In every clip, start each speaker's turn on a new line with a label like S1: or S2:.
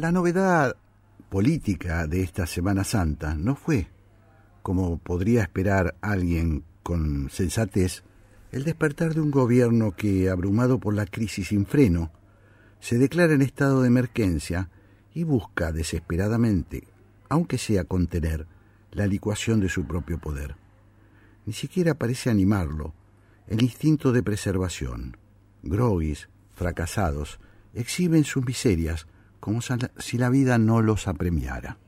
S1: La novedad política de esta Semana Santa no fue, como podría esperar alguien con sensatez, el despertar de un gobierno que, abrumado por la crisis sin freno, se declara en estado de emergencia y busca desesperadamente, aunque sea contener, la licuación de su propio poder. Ni siquiera parece animarlo el instinto de preservación. Groguis, fracasados, exhiben sus miserias como si la vida no los apremiara.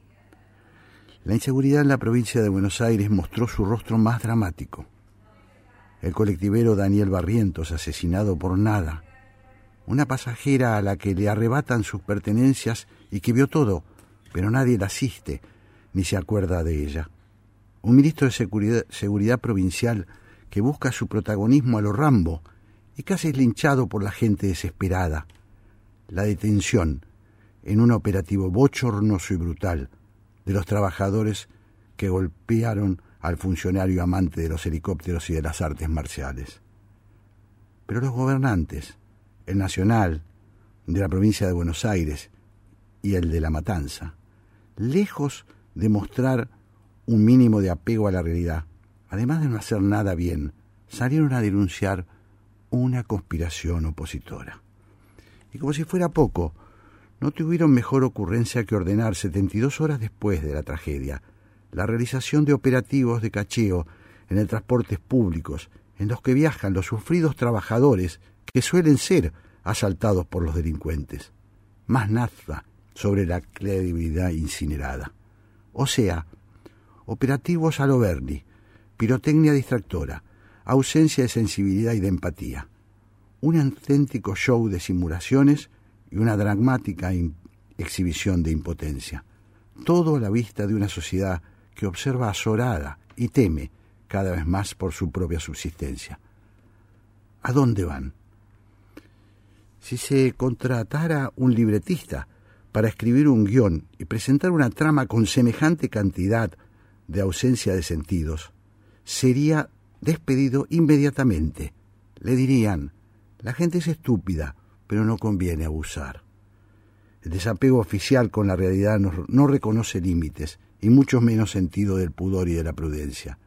S1: La inseguridad en la provincia de Buenos Aires mostró su rostro más dramático. El colectivero Daniel Barrientos asesinado por nada, una pasajera a la que le arrebatan sus pertenencias y que vio todo, pero nadie la asiste ni se acuerda de ella. Un ministro de Seguridad, seguridad Provincial que busca su protagonismo a lo Rambo y casi es linchado por la gente desesperada. La detención en un operativo bochornoso y brutal de los trabajadores que golpearon al funcionario amante de los helicópteros y de las artes marciales. Pero los gobernantes, el nacional, de la provincia de Buenos Aires y el de La Matanza, lejos de mostrar un mínimo de apego a la realidad, además de no hacer nada bien, salieron a denunciar una conspiración opositora. Y como si fuera poco, no tuvieron mejor ocurrencia que ordenar 72 horas después de la tragedia la realización de operativos de cacheo en el transportes públicos en los que viajan los sufridos trabajadores que suelen ser asaltados por los delincuentes. Más nada sobre la credibilidad incinerada. O sea, operativos a lo Berni, pirotecnia distractora, ausencia de sensibilidad y de empatía. Un auténtico show de simulaciones y una dramática exhibición de impotencia. Todo a la vista de una sociedad que observa azorada y teme cada vez más por su propia subsistencia. ¿A dónde van? Si se contratara un libretista para escribir un guion y presentar una trama con semejante cantidad de ausencia de sentidos, sería despedido inmediatamente. Le dirían, la gente es estúpida, pero no conviene abusar. El desapego oficial con la realidad no, reconoce límites y mucho menos sentido del pudor y de la prudencia.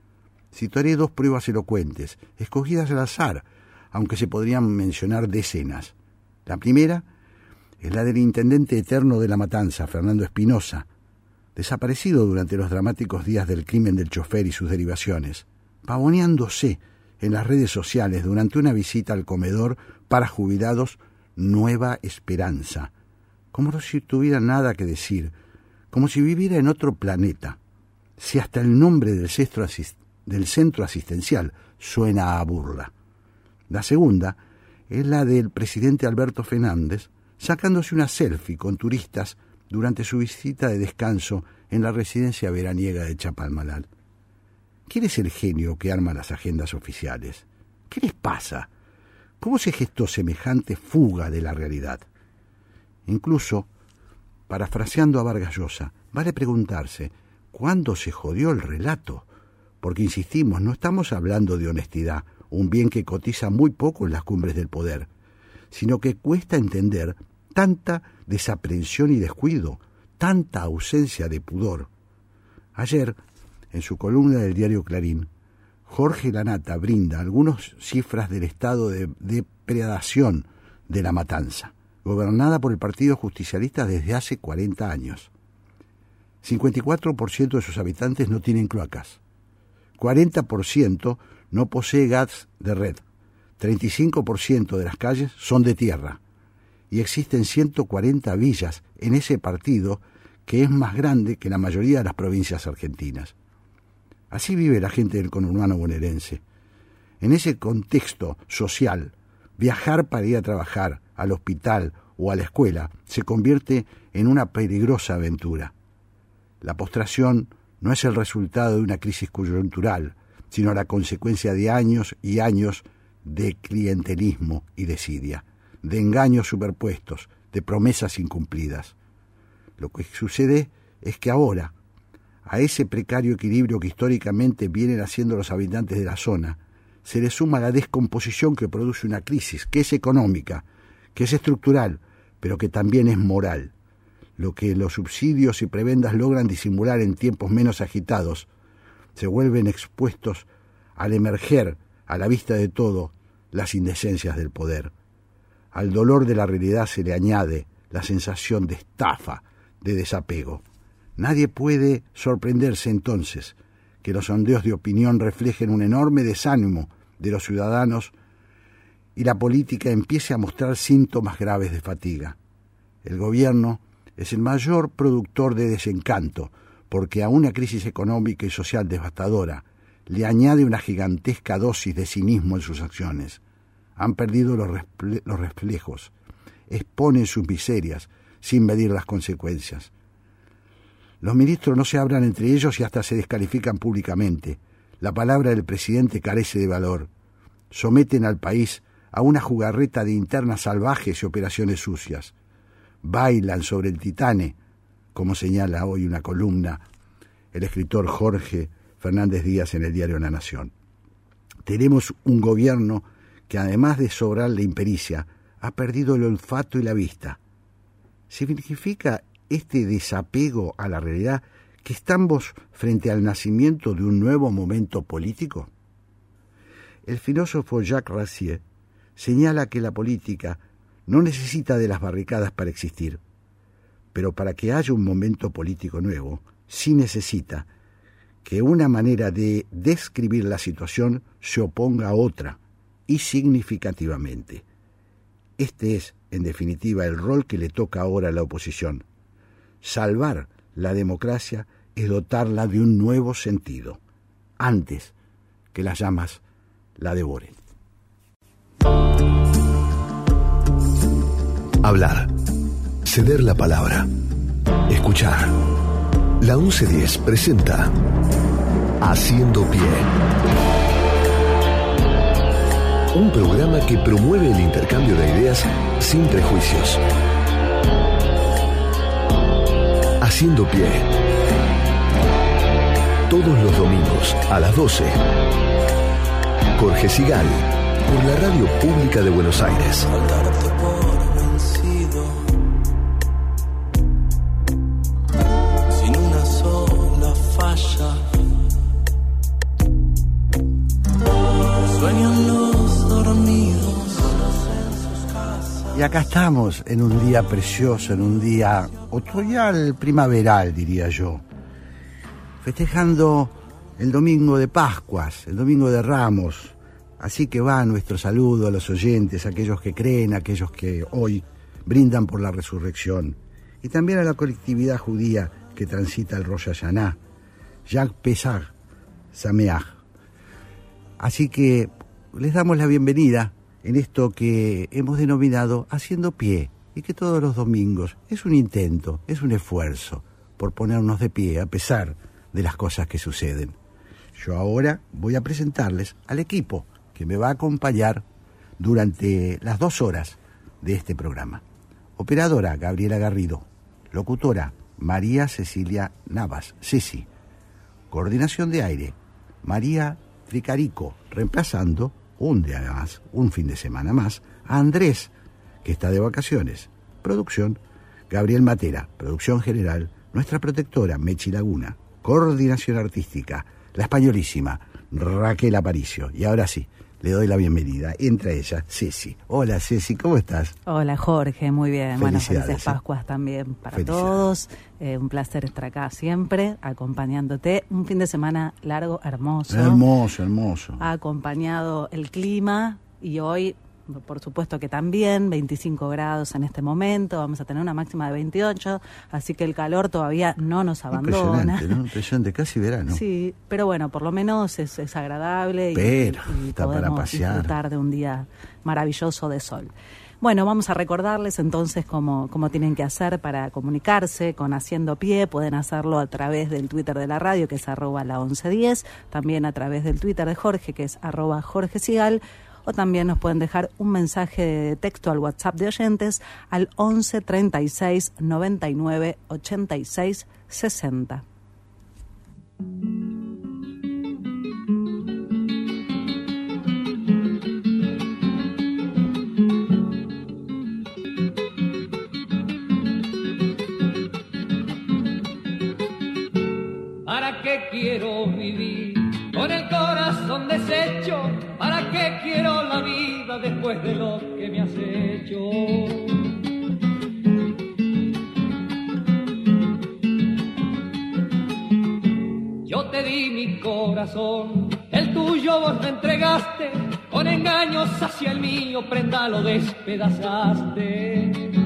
S1: Citaré dos pruebas elocuentes, escogidas al azar, aunque se podrían mencionar decenas. La primera es la del intendente eterno de la matanza, Fernando Espinosa, desaparecido durante los dramáticos días del crimen del chofer y sus derivaciones, pavoneándose en las redes sociales durante una visita al comedor para jubilados nueva esperanza, como si tuviera nada que decir, como si viviera en otro planeta. Si hasta el nombre del, centro asistencial suena a burla. La segunda es la del presidente Alberto Fernández sacándose una selfie con turistas durante su visita de descanso en la residencia veraniega de Chapalmalal. ¿Quién es el genio que arma las agendas oficiales? ¿Qué les pasa? ¿Cómo se gestó semejante fuga de la realidad? Incluso, parafraseando a Vargas Llosa, vale preguntarse, ¿cuándo se jodió el relato? Porque, insistimos, no estamos hablando de honestidad, un bien que cotiza muy poco en las cumbres del poder, sino que cuesta entender tanta desaprensión y descuido, tanta ausencia de pudor. Ayer, en su columna del diario Clarín, Jorge Lanata brinda algunas cifras del estado de depredación de la matanza, gobernada por el Partido Justicialista desde hace 40 años. 54% de sus habitantes no tienen cloacas. 40% no posee gas de red. 35% de las calles son de tierra. Y existen 140 villas en ese partido que es más grande que la mayoría de las provincias argentinas. Así vive la gente del conurbano bonaerense. En ese contexto social, viajar para ir a trabajar, al hospital o a la escuela se convierte en una peligrosa aventura. La postración no es el resultado de una crisis coyuntural, sino la consecuencia de años y años de clientelismo y desidia, de engaños superpuestos, de promesas incumplidas. Lo que sucede es que ahora, a ese precario equilibrio que históricamente vienen haciendo los habitantes de la zona, se le suma la descomposición que produce una crisis, que es económica, que es estructural, pero que también es moral. lo que los subsidios y prebendas logran disimular en tiempos menos agitados, se vuelven expuestos al emerger, a la vista de todo, las indecencias del poder. Al dolor de la realidad se le añade la sensación de estafa, de desapego. Nadie puede sorprenderse entonces que los sondeos de opinión reflejen un enorme desánimo de los ciudadanos y la política empiece a mostrar síntomas graves de fatiga. El gobierno es el mayor productor de desencanto, porque a una crisis económica y social devastadora le añade una gigantesca dosis de cinismo en sus acciones. Han perdido los, los reflejos, exponen sus miserias sin medir las consecuencias. Los ministros no se hablan entre ellos y hasta se descalifican públicamente. La palabra del presidente carece de valor. Someten al país a una jugarreta de internas salvajes y operaciones sucias. Bailan sobre el titane, como señala hoy una columna el escritor Jorge Fernández Díaz en el diario La Nación. Tenemos un gobierno que además de sobrar la impericia, ha perdido el olfato y la vista. ¿Significa este desapego a la realidad que estamos frente al nacimiento de un nuevo momento político? El filósofo Jacques Rancière señala que la política no necesita de las barricadas para existir, pero para que haya un momento político nuevo, sí necesita que una manera de describir la situación se oponga a otra, y significativamente. Este es, en definitiva, el rol que le toca ahora a la oposición. Salvar la democracia es dotarla de un nuevo sentido, antes que las llamas la devoren.
S2: Hablar. Ceder la palabra. Escuchar. La 1110 presenta Haciendo Pie. Un programa que promueve el intercambio de ideas sin prejuicios. Haciendo Pie. Todos los domingos a las 12. Jorge Sigal, por la Radio Pública de Buenos Aires.
S1: Acá estamos en un día precioso, en un día otoñal, primaveral, diría yo, festejando el domingo de Pascuas, el domingo de Ramos. Así que va nuestro saludo a los oyentes, a aquellos que creen, a aquellos que hoy brindan por la resurrección, y también a la colectividad judía que transita el Rosh Hashanah, Jacques Pesach, Sameach. Así que les damos la bienvenida en esto que hemos denominado haciendo pie y que todos los domingos es un intento, es un esfuerzo por ponernos de pie a pesar de las cosas que suceden. Yo ahora voy a presentarles al equipo que me va a acompañar durante las dos horas de este programa. Operadora Gabriela Garrido, locutora María Cecilia Navas, Ceci, coordinación de aire María Tricarico, reemplazando un día más, un fin de semana más, a Andrés, que está de vacaciones. Producción, Gabriel Matera. Producción general, nuestra protectora, Mechi Laguna. Coordinación artística, la españolísima, Raquel Aparicio. Y ahora sí, le doy la bienvenida. Entra ella, Ceci. Hola Ceci, ¿cómo estás?
S3: Hola Jorge, muy bien. Bueno, felices Pascuas también para todos. Eh, un placer estar acá siempre, acompañándote. Un fin de semana largo, hermoso.
S1: Hermoso, hermoso.
S3: Ha acompañado el clima y hoy por supuesto que también, 25 grados en este momento, vamos a tener una máxima de 28, así que el calor todavía no nos abandona.
S1: Impresionante, ¿no? Impresionante, casi verano.
S3: Sí, pero bueno, por lo menos es, agradable
S1: pero, y, está para pasear.
S3: disfrutar de un día maravilloso de sol. Bueno, vamos a recordarles entonces cómo, cómo tienen que hacer para comunicarse con Haciendo Pie. Pueden hacerlo a través del Twitter de la radio, que es arroba la 1110, también a través del Twitter de Jorge, que es arroba Jorge Sigal, o también nos pueden dejar un mensaje de texto al WhatsApp de oyentes al 11 36 99 86 60.
S4: ¿Para qué quiero vivir con el corazón deshecho? ¿Para qué quiero la vida después de lo que me has hecho? Yo te di mi corazón, el tuyo vos me entregaste, con engaños hacia el mío, prenda lo despedazaste.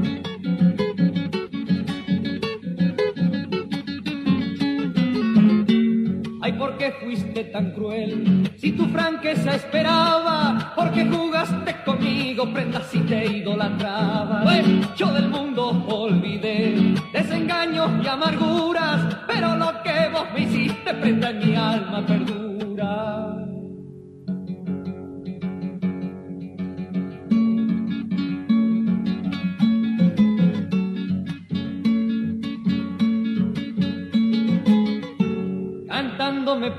S4: ¿Por qué fuiste tan cruel? Si tu franqueza esperaba, ¿por qué jugaste conmigo, prenda si te idolatraba? Pues yo del mundo olvidé desengaños y amarguras, pero lo que vos me hiciste, prenda en mi alma perdura.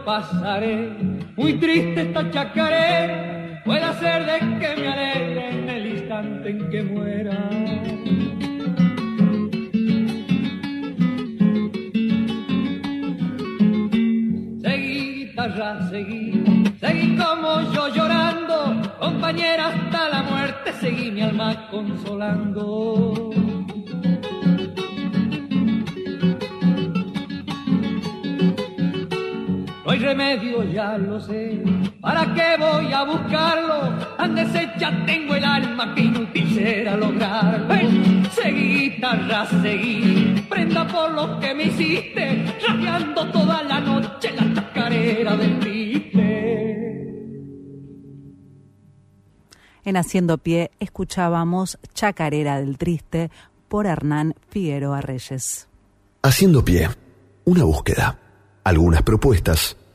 S4: Pasaré, muy triste esta chacaré, puede ser de que me alegre en el instante en que muera. Seguí guitarra, seguí, seguí como yo llorando, compañera hasta la muerte, seguí mi alma consolando. Remedio, ya lo sé. ¿Para qué voy a buscarlo? Tan deshecha tengo el alma que inútil será lograr. Ven, seguí, guitarra, seguí. Prenda por lo que me hiciste, rabiando toda la noche la chacarera del triste.
S3: En Haciendo Pie escuchábamos Chacarera del Triste por Hernán Figueroa Reyes.
S2: Haciendo pie, una búsqueda, algunas propuestas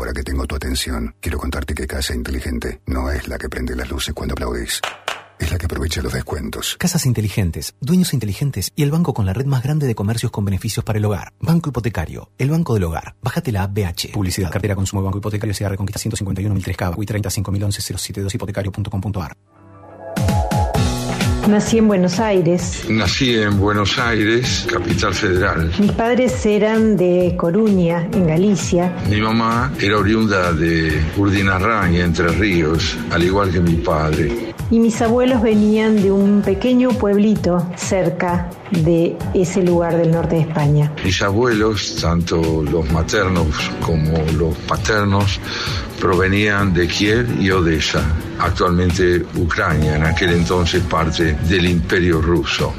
S5: Ahora que tengo tu atención, quiero contarte que Casa Inteligente no es la que prende las luces cuando aplaudís. Es la que aprovecha los descuentos.
S6: Casas inteligentes, dueños inteligentes y el banco con la red más grande de comercios con beneficios para el hogar. Banco Hipotecario, el banco del hogar. Bájate la app BH. Publicidad, cartera, consumo, banco hipotecario, CR, Reconquista 151 k y 35011 072 hipotecario.com.ar.
S7: Nací en Buenos Aires.
S8: Nací en Buenos Aires, capital federal.
S7: Mis padres eran de Coruña, en Galicia.
S8: Mi mamá era oriunda de Urdinarrán y Entre Ríos, al igual que mi padre.
S7: Y mis abuelos venían de un pequeño pueblito cerca de ese lugar del norte de España.
S8: Mis abuelos, tanto los maternos como los paternos, provenían de Kiev y Odessa, actualmente Ucrania, en aquel entonces parte del Imperio Ruso.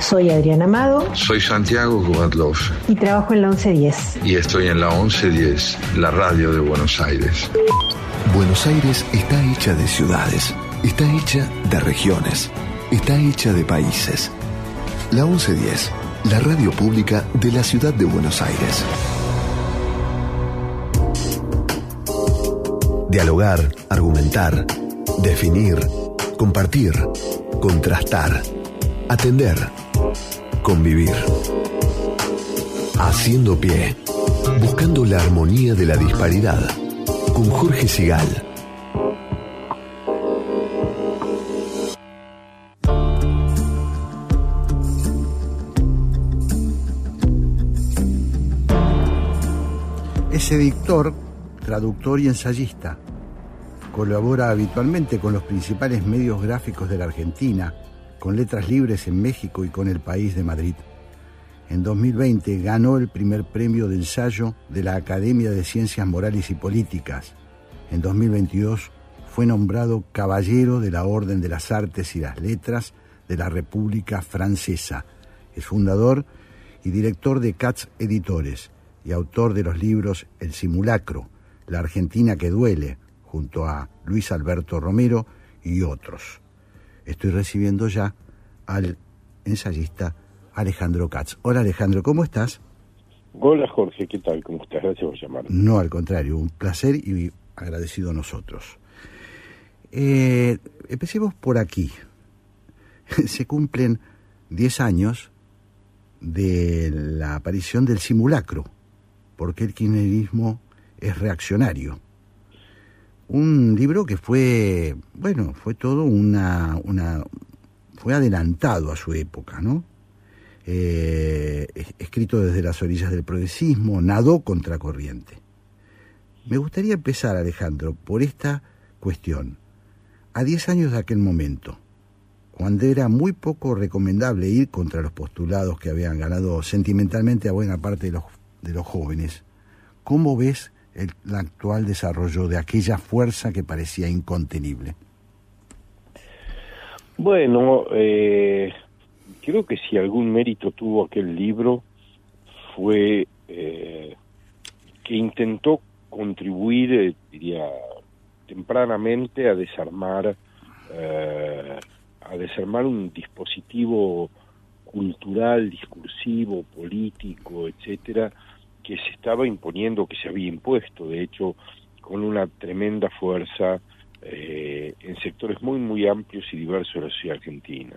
S7: Soy Adriana Amado.
S8: Soy Santiago Kubatlov.
S7: Y trabajo en la 1110.
S8: Y estoy en la 1110, la radio de Buenos Aires.
S2: Buenos Aires está hecha de ciudades, está hecha de regiones, está hecha de países. La 1110, la radio pública de la ciudad de Buenos Aires. Dialogar, argumentar, definir, compartir, contrastar, atender, convivir. Haciendo pie, buscando la armonía de la disparidad, con Jorge Sigal.
S1: Editor, traductor y ensayista. Colabora habitualmente con los principales medios gráficos de la Argentina, con Letras Libres en México y con El País de Madrid. En 2020 ganó el primer premio de ensayo de la Academia de Ciencias Morales y Políticas. En 2022 fue nombrado Caballero de la Orden de las Artes y las Letras de la República Francesa. Es fundador y director de Katz Editores y autor de los libros El Simulacro, La Argentina que duele, junto a Luis Alberto Romero y otros. Estoy recibiendo ya al ensayista Alejandro Katz. Hola Alejandro, ¿cómo estás?
S9: Hola Jorge, ¿qué tal? ¿Cómo estás? Gracias por llamar.
S1: No, al contrario, un placer y agradecido a nosotros. Eh, empecemos por aquí. Se cumplen 10 años de la aparición del simulacro, porque el kirchnerismo es reaccionario. Un libro que fue, bueno, fue todo una, una fue adelantado a su época, ¿no? Eh, escrito desde las orillas del progresismo, nadó contracorriente. Me gustaría empezar, Alejandro, por esta cuestión. A 10 años de aquel momento, cuando era muy poco recomendable ir contra los postulados que habían ganado sentimentalmente a buena parte de los, de los jóvenes, ¿cómo ves el, actual desarrollo de aquella fuerza que parecía incontenible?
S9: Bueno, eh, creo que si algún mérito tuvo aquel libro fue eh, que intentó contribuir, eh, diría, tempranamente a desarmar a desarmar un dispositivo cultural, discursivo, político, etcétera, que se estaba imponiendo, que se había impuesto, de hecho, con una tremenda fuerza eh, en sectores muy, muy amplios y diversos de la sociedad argentina.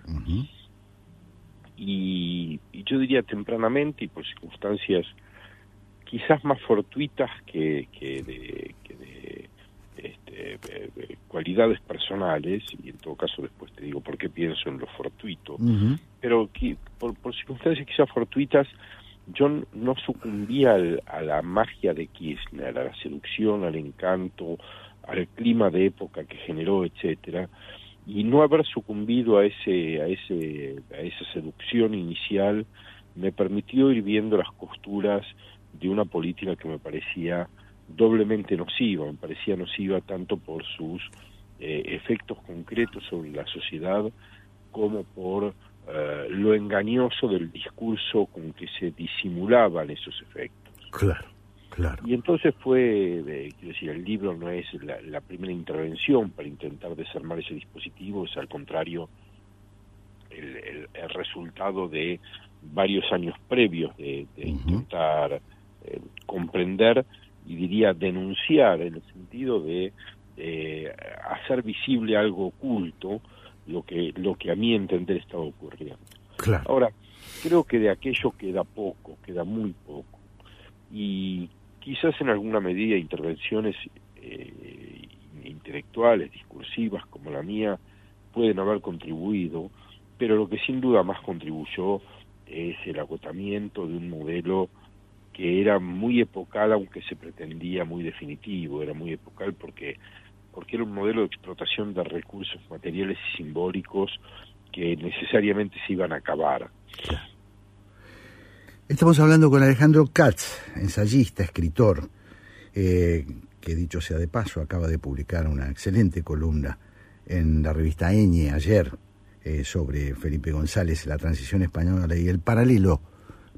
S9: y, yo diría tempranamente y por circunstancias quizás más fortuitas que, que de, este, eh, eh, cualidades personales, y en todo caso después te digo por qué pienso en lo fortuito, pero que, por, circunstancias quizás fortuitas, yo no sucumbía a la magia de Kirchner, a la seducción, al encanto, al clima de época que generó, etcétera, y no haber sucumbido a ese, a ese, a esa seducción inicial me permitió ir viendo las costuras de una política que me parecía doblemente nociva, me parecía nociva tanto por sus eh, efectos concretos sobre la sociedad como por eh, lo engañoso del discurso con que se disimulaban esos efectos.
S1: Claro, claro.
S9: Y entonces fue, quiero decir, el libro no es la, primera intervención para intentar desarmar ese dispositivo, es al contrario el, resultado de varios años previos de, intentar eh, comprender y diría denunciar en el sentido de hacer visible algo oculto lo que lo que a mi entender estaba ocurriendo. Ahora, creo que de aquello queda poco, queda muy poco. Y quizás en alguna medida intervenciones eh, intelectuales, discursivas como la mía, pueden haber contribuido, pero lo que sin duda más contribuyó es el agotamiento de un modelo que era muy epocal, aunque se pretendía muy definitivo, era muy epocal porque, porque era un modelo de explotación de recursos materiales y simbólicos que necesariamente se iban a acabar.
S1: Estamos hablando con Alejandro Katz, ensayista, escritor, eh, que dicho sea de paso, acaba de publicar una excelente columna en la revista Eñe ayer eh, sobre Felipe González, la transición española y el paralelo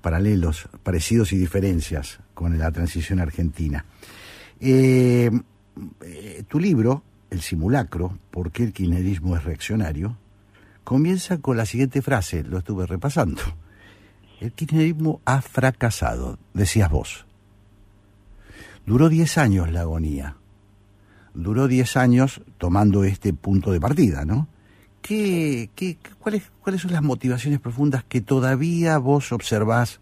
S1: paralelos, parecidos y diferencias con la transición argentina. Eh, eh, tu libro, El simulacro, ¿por qué el kirchnerismo es reaccionario? comienza con la siguiente frase, lo estuve repasando. El kirchnerismo ha fracasado, decías vos. Duró 10 años la agonía. Duró 10 años tomando este punto de partida, ¿no? ¿qué, qué, cuáles, ¿cuáles son las motivaciones profundas que todavía vos observás,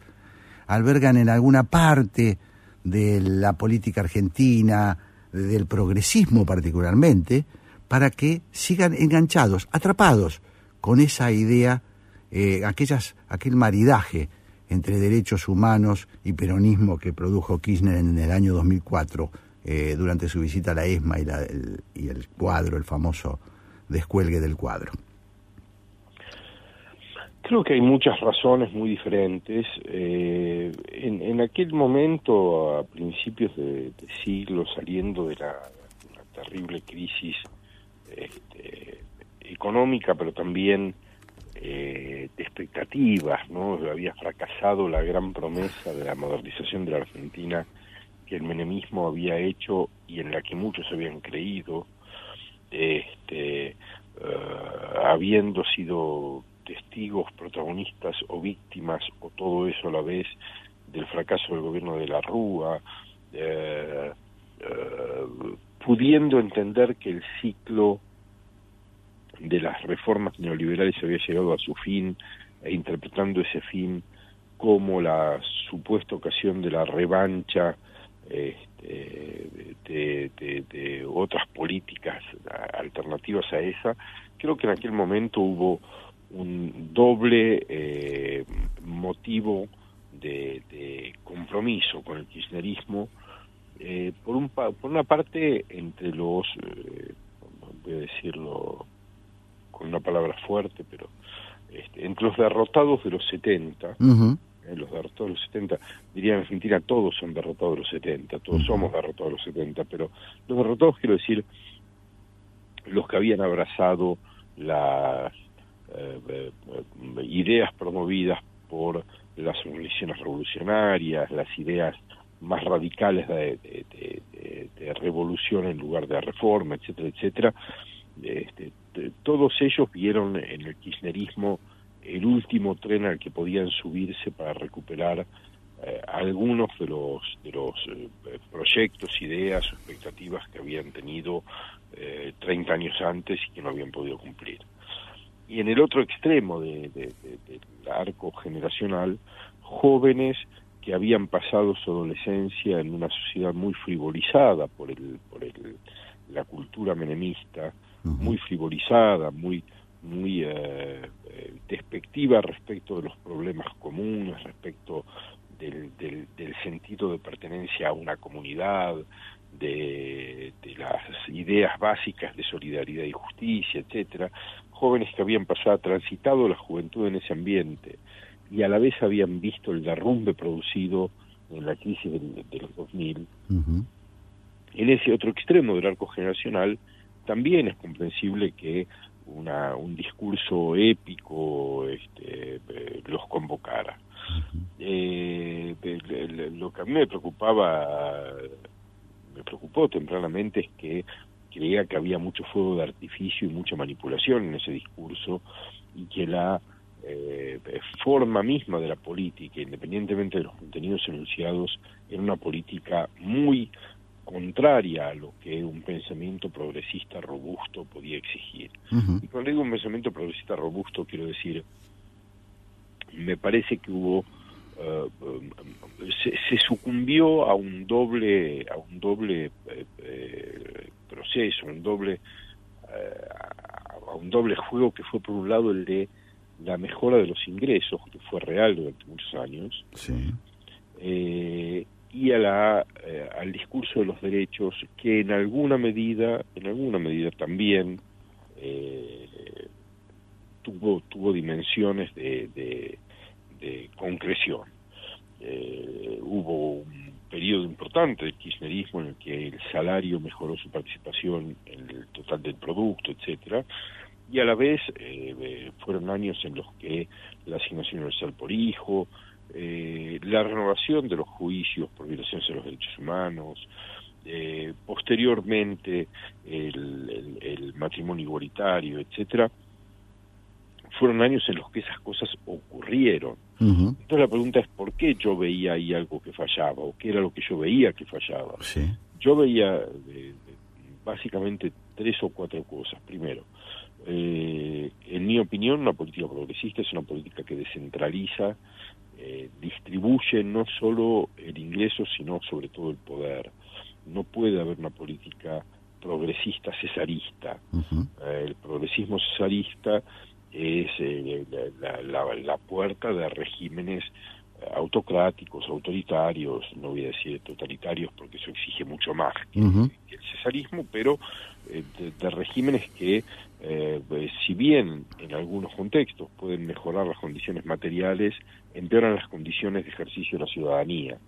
S1: albergan en alguna parte de la política argentina, del progresismo particularmente, para que sigan enganchados, atrapados con esa idea, eh, aquellas, aquel maridaje entre derechos humanos y peronismo que produjo Kirchner en el año 2004 eh, durante su visita a la ESMA y, y el cuadro, el famoso descuelgue del cuadro?
S9: Creo que hay muchas razones muy diferentes. Eh, en, aquel momento, a principios de, siglo, saliendo de la, terrible crisis este, económica, pero también eh, de expectativas, ¿no? Había fracasado la gran promesa de la modernización de la Argentina que el menemismo había hecho y en la que muchos habían creído este, eh, habiendo sido testigos, protagonistas o víctimas o todo eso a la vez del fracaso del gobierno de la Rúa, eh, eh, pudiendo entender que el ciclo de las reformas neoliberales había llegado a su fin e interpretando ese fin como la supuesta ocasión de la revancha este, de, otras políticas alternativas a esa, creo que en aquel momento hubo un doble eh, motivo de, compromiso con el kirchnerismo, eh, por, un, por una parte entre los, eh, voy a decirlo con una palabra fuerte, pero este, entre los derrotados de los 70, los derrotados de los 70, diría en Argentina, todos son derrotados de los 70, todos somos derrotados de los 70, pero los derrotados quiero decir los que habían abrazado las eh, eh, ideas promovidas por las organizaciones revolucionarias, las ideas más radicales de, revolución en lugar de reforma, etcétera, etcétera. Este, todos ellos vieron en el kirchnerismo el último tren al que podían subirse para recuperar eh, algunos de los de los eh, proyectos, ideas, expectativas que habían tenido eh, 30 años antes y que no habían podido cumplir. Y en el otro extremo del arco generacional, jóvenes que habían pasado su adolescencia en una sociedad muy frivolizada por el por el, la cultura menemista, muy frivolizada, muy muy eh, eh, despectiva respecto de los problemas comunes, respecto del, del, sentido de pertenencia a una comunidad, de, de, las ideas básicas de solidaridad y justicia, etcétera, jóvenes que habían pasado, transitado la juventud en ese ambiente y a la vez habían visto el derrumbe producido en la crisis de, los 2000, en ese otro extremo del arco generacional, también es comprensible que una, un discurso épico este, eh, los convocara. Eh, lo que a mí me preocupaba, me preocupó tempranamente es que creía que había mucho fuego de artificio y mucha manipulación en ese discurso y que la eh, forma misma de la política, independientemente de los contenidos enunciados, era una política muy contraria a lo que un pensamiento progresista robusto podía exigir. Y cuando digo un pensamiento progresista robusto, quiero decir, me parece que hubo eh, se, sucumbió a un doble a un doble eh, eh, proceso un doble a un doble juego que fue por un lado el de la mejora de los ingresos que fue real durante muchos años sí y a la, eh, al discurso de los derechos que en alguna medida, en alguna medida también eh, tuvo, tuvo dimensiones de, de, concreción. Eh, hubo un periodo importante del kirchnerismo en el que el salario mejoró su participación en el total del producto, etcétera, y a la vez fueron años en los que la asignación universal por hijo, eh, la renovación de los juicios por violaciones de los derechos humanos, eh, posteriormente el, matrimonio igualitario, etcétera, fueron años en los que esas cosas ocurrieron. Entonces la pregunta es por qué yo veía ahí algo que fallaba o qué era lo que yo veía que fallaba. Yo veía eh, básicamente tres o cuatro cosas. Primero, eh, en mi opinión, una política progresista es una política que descentraliza eh, distribuye no solo el ingreso, sino sobre todo el poder. No puede haber una política progresista cesarista. Eh, el progresismo cesarista es eh, la, puerta de regímenes autocráticos, autoritarios, no voy a decir totalitarios porque eso exige mucho más que, el cesarismo, pero de, regímenes que, si bien en algunos contextos pueden mejorar las condiciones materiales empeoran las condiciones de ejercicio de la ciudadanía.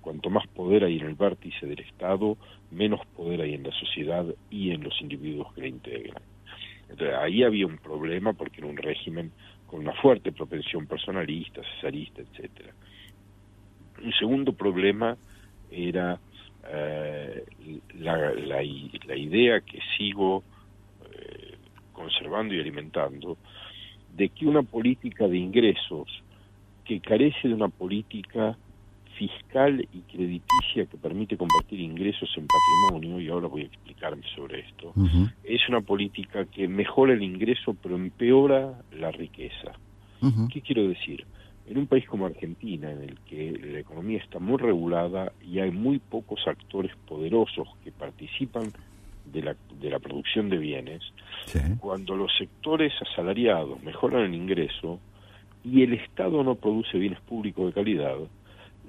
S9: Cuanto más poder hay en el vértice del Estado, menos poder hay en la sociedad y en los individuos que la integran. Entonces, ahí había un problema porque era un régimen con una fuerte propensión personalista, cesarista, etcétera. Un segundo problema era eh, la, la, idea que sigo eh, conservando y alimentando de que una política de ingresos que carece de una política fiscal y crediticia que permite convertir ingresos en patrimonio, y ahora voy a explicarme sobre esto, es una política que mejora el ingreso pero empeora la riqueza. ¿Qué quiero decir? En un país como Argentina, en el que la economía está muy regulada y hay muy pocos actores poderosos que participan de la, de la producción de bienes, cuando los sectores asalariados mejoran el ingreso y el Estado no produce bienes públicos de calidad,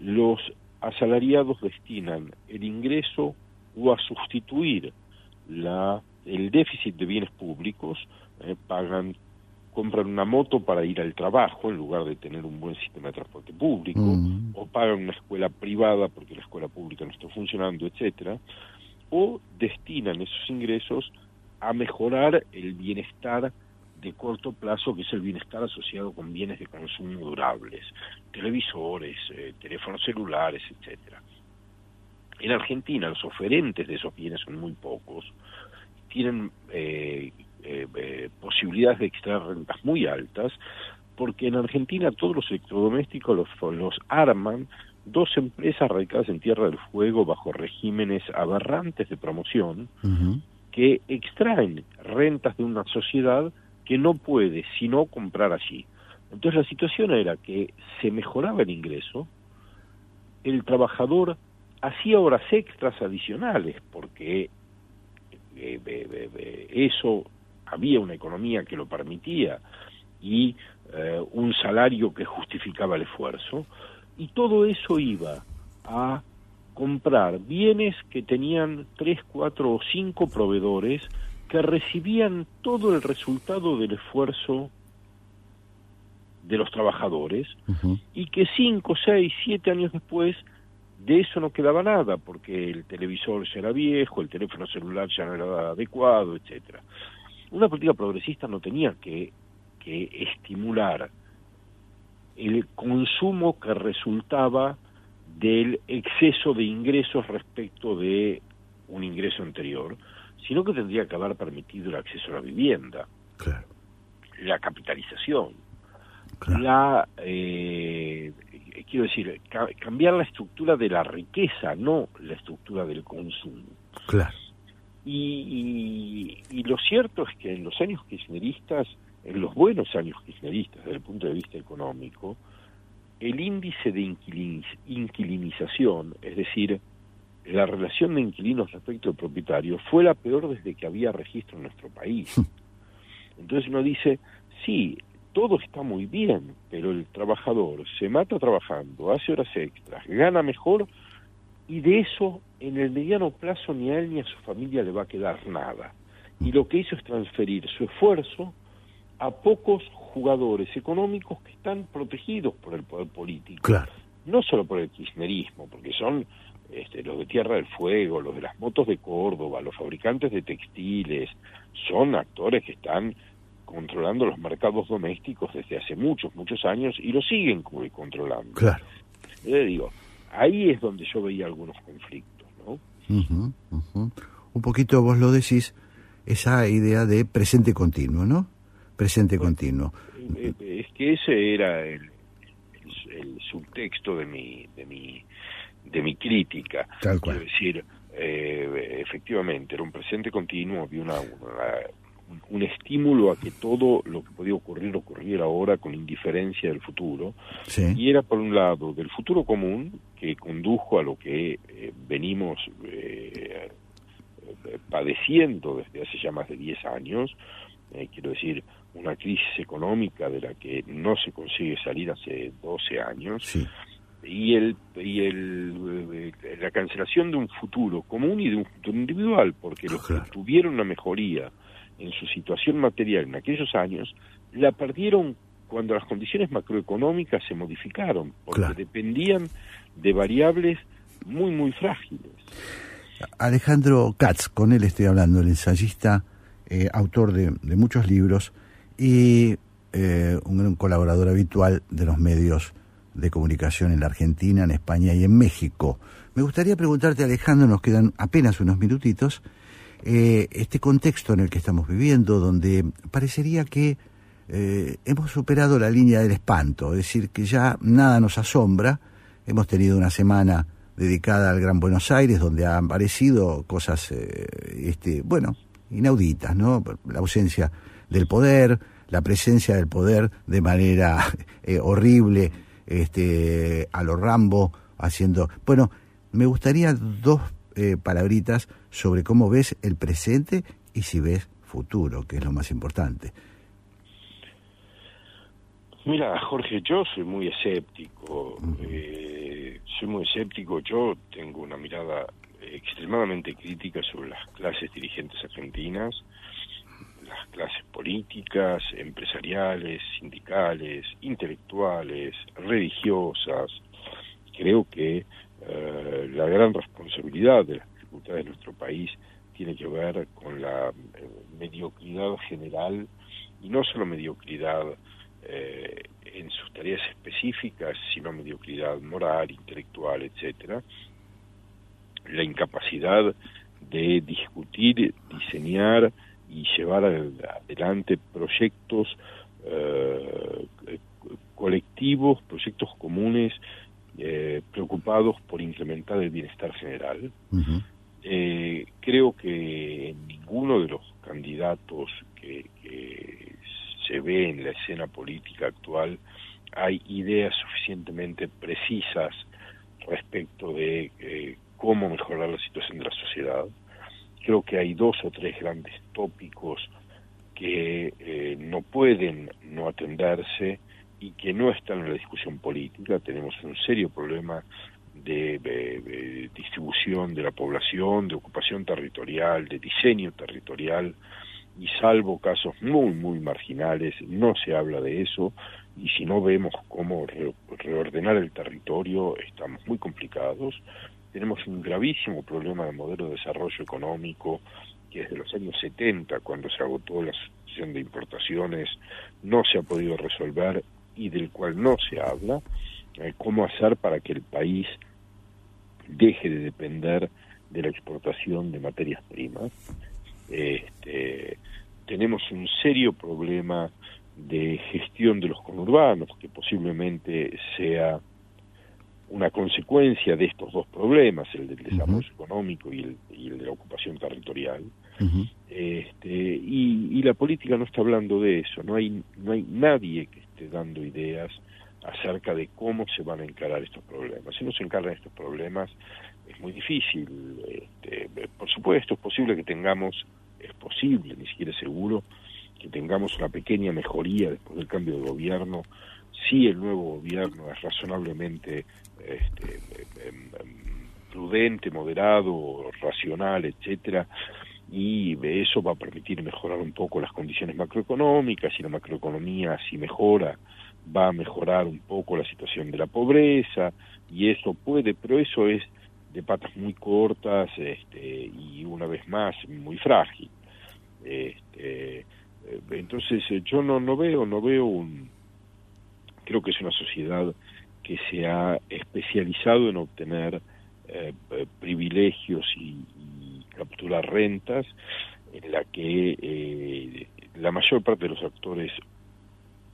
S9: los asalariados destinan el ingreso o a sustituir la, el déficit de bienes públicos, eh, pagan compran una moto para ir al trabajo en lugar de tener un buen sistema de transporte público, mm. o pagan una escuela privada porque la escuela pública no está funcionando, etcétera, o destinan esos ingresos a mejorar el bienestar de corto plazo, que es el bienestar asociado con bienes de consumo durables, televisores, eh, teléfonos celulares, etcétera. En Argentina los oferentes de esos bienes son muy pocos, tienen eh, eh, posibilidades de extraer rentas muy altas, porque en Argentina todos los electrodomésticos los, los arman dos empresas radicadas en Tierra del Fuego bajo regímenes aberrantes de promoción que extraen rentas de una sociedad que no puede sino comprar allí. Entonces la situación era que se mejoraba el ingreso, el trabajador hacía horas extras adicionales porque eh, eh, eso había una economía que lo permitía y eh, un salario que justificaba el esfuerzo, y todo eso iba a comprar bienes que tenían tres, cuatro o cinco proveedores que recibían todo el resultado del esfuerzo de los trabajadores y que cinco, seis, siete años después de eso no quedaba nada porque el televisor ya era viejo, el teléfono celular ya no era adecuado, etcétera. Una política progresista no tenía que, que estimular el consumo que resultaba del exceso de ingresos respecto de un ingreso anterior, sino que tendría que haber permitido el acceso a la vivienda, la capitalización, la eh, quiero decir cambiar la estructura de la riqueza, no la estructura del consumo.
S1: Claro.
S9: Y, y, lo cierto es que en los años kirchneristas, en los buenos años kirchneristas desde el punto de vista económico, el índice de inquilinización, es decir, la relación de inquilinos respecto al propietario, fue la peor desde que había registro en nuestro país. Entonces uno dice, sí, todo está muy bien, pero el trabajador se mata trabajando, hace horas extras, gana mejor y de eso en el mediano plazo ni a él ni a su familia le va a quedar nada. Y lo que hizo es transferir su esfuerzo a pocos jugadores económicos que están protegidos por el poder político.
S1: Claro.
S9: No solo por el kirchnerismo, porque son este, los de Tierra del Fuego, los de las motos de Córdoba, los fabricantes de textiles, son actores que están controlando los mercados domésticos desde hace muchos, muchos años y lo siguen controlando.
S1: Claro.
S9: Le digo, ahí es donde yo veía algunos conflictos, ¿no?
S1: Un poquito vos lo decís, esa idea de presente continuo, ¿no? Presente continuo.
S9: Eh, eh, es que ese era el, subtexto de mi, de mi, de mi crítica.
S1: Tal cual.
S9: Es decir, eh, efectivamente, era un presente continuo, había una, un, estímulo a que todo lo que podía ocurrir ocurriera ahora con indiferencia del futuro. Y era, por un lado, del futuro común, que condujo a lo que eh, venimos eh, padeciendo desde hace ya más de 10 años, eh, quiero decir, una crisis económica de la que no se consigue salir hace 12 años. Y el y el la cancelación de un futuro común y de un futuro individual porque los que tuvieron una mejoría en su situación material en aquellos años, la perdieron cuando las condiciones macroeconómicas se modificaron, porque dependían de variables muy, muy frágiles.
S1: Alejandro Katz, con él estoy hablando, el ensayista, eh, autor de, muchos libros y eh, un colaborador habitual de los medios de comunicación en la Argentina, en España y en México. Me gustaría preguntarte, Alejandro, nos quedan apenas unos minutitos, eh, este contexto en el que estamos viviendo, donde parecería que eh, hemos superado la línea del espanto, es decir, que ya nada nos asombra, hemos tenido una semana dedicada al Gran Buenos Aires, donde han aparecido cosas, eh, este, bueno, inauditas, ¿no? La ausencia del poder, la presencia del poder de manera horrible, este, a lo Rambo, haciendo... Bueno, me gustaría dos eh, palabritas sobre cómo ves el presente y si ves futuro, que es lo más importante.
S9: Mira, Jorge, yo soy muy escéptico. Eh, soy muy escéptico. Yo tengo una mirada extremadamente crítica sobre las clases dirigentes argentinas, las clases políticas, empresariales, sindicales, intelectuales, religiosas. Creo que eh, la gran responsabilidad de las dificultades de nuestro país tiene que ver con la eh, mediocridad general y no solo mediocridad eh, en sus tareas específicas, sino mediocridad moral, intelectual, etcétera, la incapacidad de discutir, diseñar y llevar adelante proyectos eh, colectivos, proyectos comunes, eh, preocupados por incrementar el bienestar general. Eh, creo que en ninguno de los candidatos que, se ve en la escena política actual hay ideas suficientemente precisas respecto de eh, cómo mejorar la situación de la sociedad. Creo que hay dos o tres grandes tópicos que eh, no pueden no atenderse y que no están en la discusión política. Tenemos un serio problema de, distribución de la población, de ocupación territorial, de diseño territorial, y salvo casos muy, muy marginales, no se habla de eso, y si no vemos cómo reordenar el territorio, estamos muy complicados. Tenemos un gravísimo problema de modelo de desarrollo económico que desde los años 70, cuando se agotó la asociación de importaciones, no se ha podido resolver y del cual no se habla, eh, cómo hacer para que el país deje de depender de la exportación de materias primas. Este, tenemos un serio problema de gestión de los conurbanos, que posiblemente sea una consecuencia de estos dos problemas, el del desarrollo económico y el, y el, de la ocupación territorial. este, y, y, la política no está hablando de eso, no hay, no hay nadie que esté dando ideas acerca de cómo se van a encarar estos problemas. Si no se encaran estos problemas, es muy difícil. Este, por supuesto, es posible que tengamos, es posible, ni siquiera seguro, que tengamos una pequeña mejoría después del cambio de gobierno, si el nuevo gobierno es razonablemente este, em, em, prudente, moderado, racional, etcétera, y eso va a permitir mejorar un poco las condiciones macroeconómicas y la macroeconomía si mejora va a mejorar un poco la situación de la pobreza y eso puede, pero eso es de patas muy cortas este, y una vez más muy frágil. Este, eh, entonces eh, yo no, no veo, no veo un, creo que es una sociedad que se ha especializado en obtener eh, privilegios y, capturar rentas, en la que la mayor parte de los actores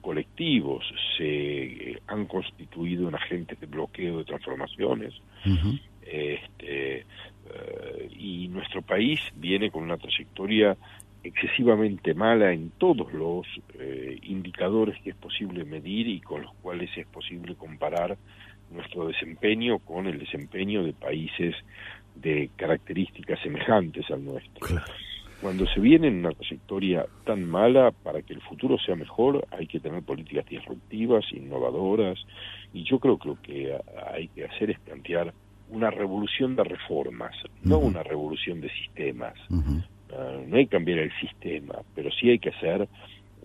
S9: colectivos se han constituido en agentes de bloqueo de transformaciones. Este, eh, y nuestro país viene con una trayectoria excesivamente mala en todos los eh, indicadores que es posible medir y con los cuales es posible comparar nuestro desempeño con el desempeño de países de características semejantes al nuestro. Cuando se viene en una trayectoria tan mala, para que el futuro sea mejor, hay que tener políticas disruptivas, innovadoras, y yo creo que lo que hay que hacer es plantear una revolución de reformas, no una revolución de sistemas. No hay que cambiar el sistema, pero sí hay que hacer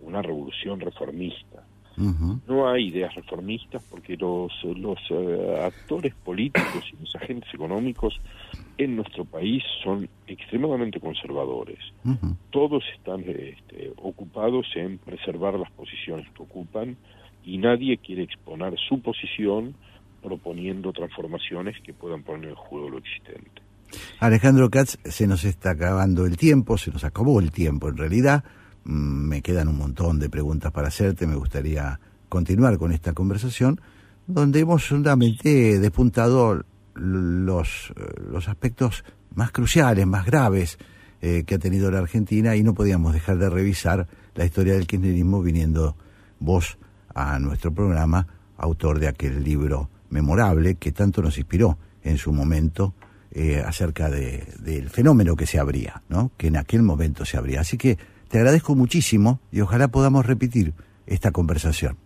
S9: una revolución reformista. No hay ideas reformistas porque los, los eh, actores políticos y los agentes económicos en nuestro país son extremadamente conservadores. Todos están este, ocupados en preservar las posiciones que ocupan y nadie quiere exponer su posición proponiendo transformaciones que puedan poner en juego lo existente.
S1: Alejandro Katz, se nos está acabando el tiempo, se nos acabó el tiempo en realidad. Mm, me quedan un montón de preguntas para hacerte, me gustaría continuar con esta conversación, donde hemos solamente despuntado los, los aspectos más cruciales, más graves eh, que ha tenido la Argentina y no podíamos dejar de revisar la historia del kirchnerismo viniendo vos a nuestro programa, autor de aquel libro memorable que tanto nos inspiró en su momento eh, acerca de, del fenómeno que se abría, ¿no? que en aquel momento se abría. Así que te agradezco muchísimo y ojalá podamos repetir esta conversación.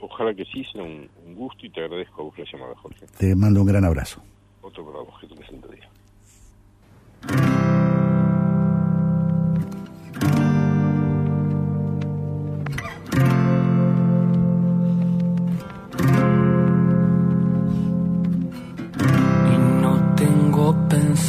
S9: Ojalá que sí, sea un, gusto y te agradezco a vos la llamada, Jorge.
S1: Te mando un gran abrazo.
S9: Otro para vos, que tu presente día.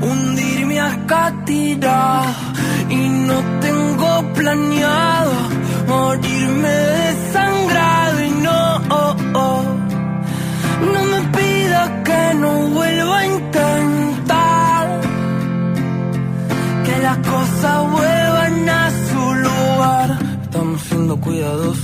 S10: hundirme acá tirado y no tengo planeado morirme desangrado y no, oh, oh. no me pidas que no vuelva a intentar que las cosas vuelvan a su lugar. Estamos siendo cuidadosos,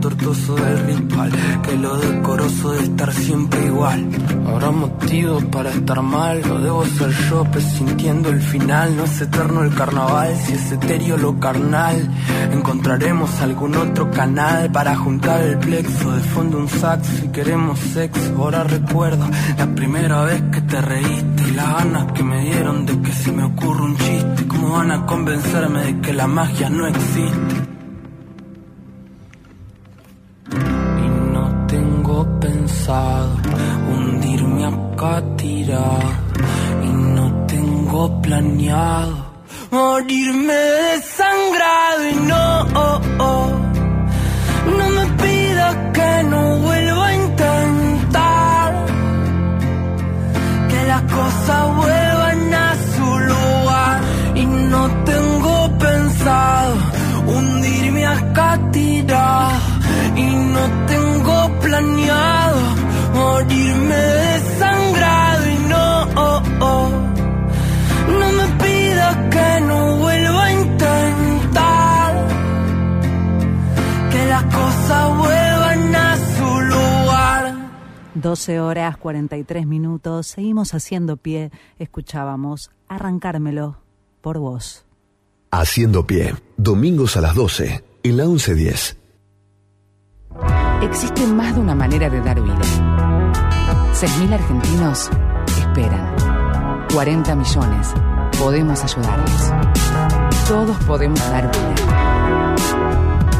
S10: tortuoso del ritual que lo decoroso de estar siempre igual. Habrá motivos para estar mal, lo debo ser yo presintiendo el final. No es eterno el carnaval, si es etéreo lo carnal. Encontraremos algún otro canal para juntar el plexo de fondo un saxo y queremos sexo. Ahora recuerdo la primera vez que te reíste y las ganas que me dieron de que se me ocurra un chiste. ¿Cómo van a convencerme de que la magia no existe? Hundirme acá tirado. Y no tengo planeado morirme desangrado. Y no, oh, oh, no me pidas que no vuelva a intentar. Que las cosas vuelvan a su lugar. Y no tengo pensado hundirme acá tirado y no tengo planeado morirme desangrado y no, oh, oh. no me pidas que no vuelva a intentar que las cosas vuelvan a su lugar.
S3: 12 horas 43 minutos, seguimos haciendo pie, escuchábamos Arrancármelo por vos.
S2: Haciendo pie, domingos a las 12, en la 1110.
S11: Existe más de una manera de dar vida. 6.000 argentinos esperan. 40 millones. Podemos ayudarlos. Todos podemos dar vida.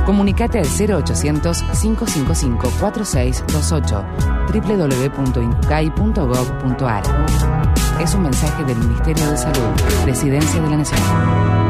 S11: Comunicate al 0800-555-4628 www.incucay.gov.ar Es un mensaje del Ministerio de Salud, Presidencia de la Nación.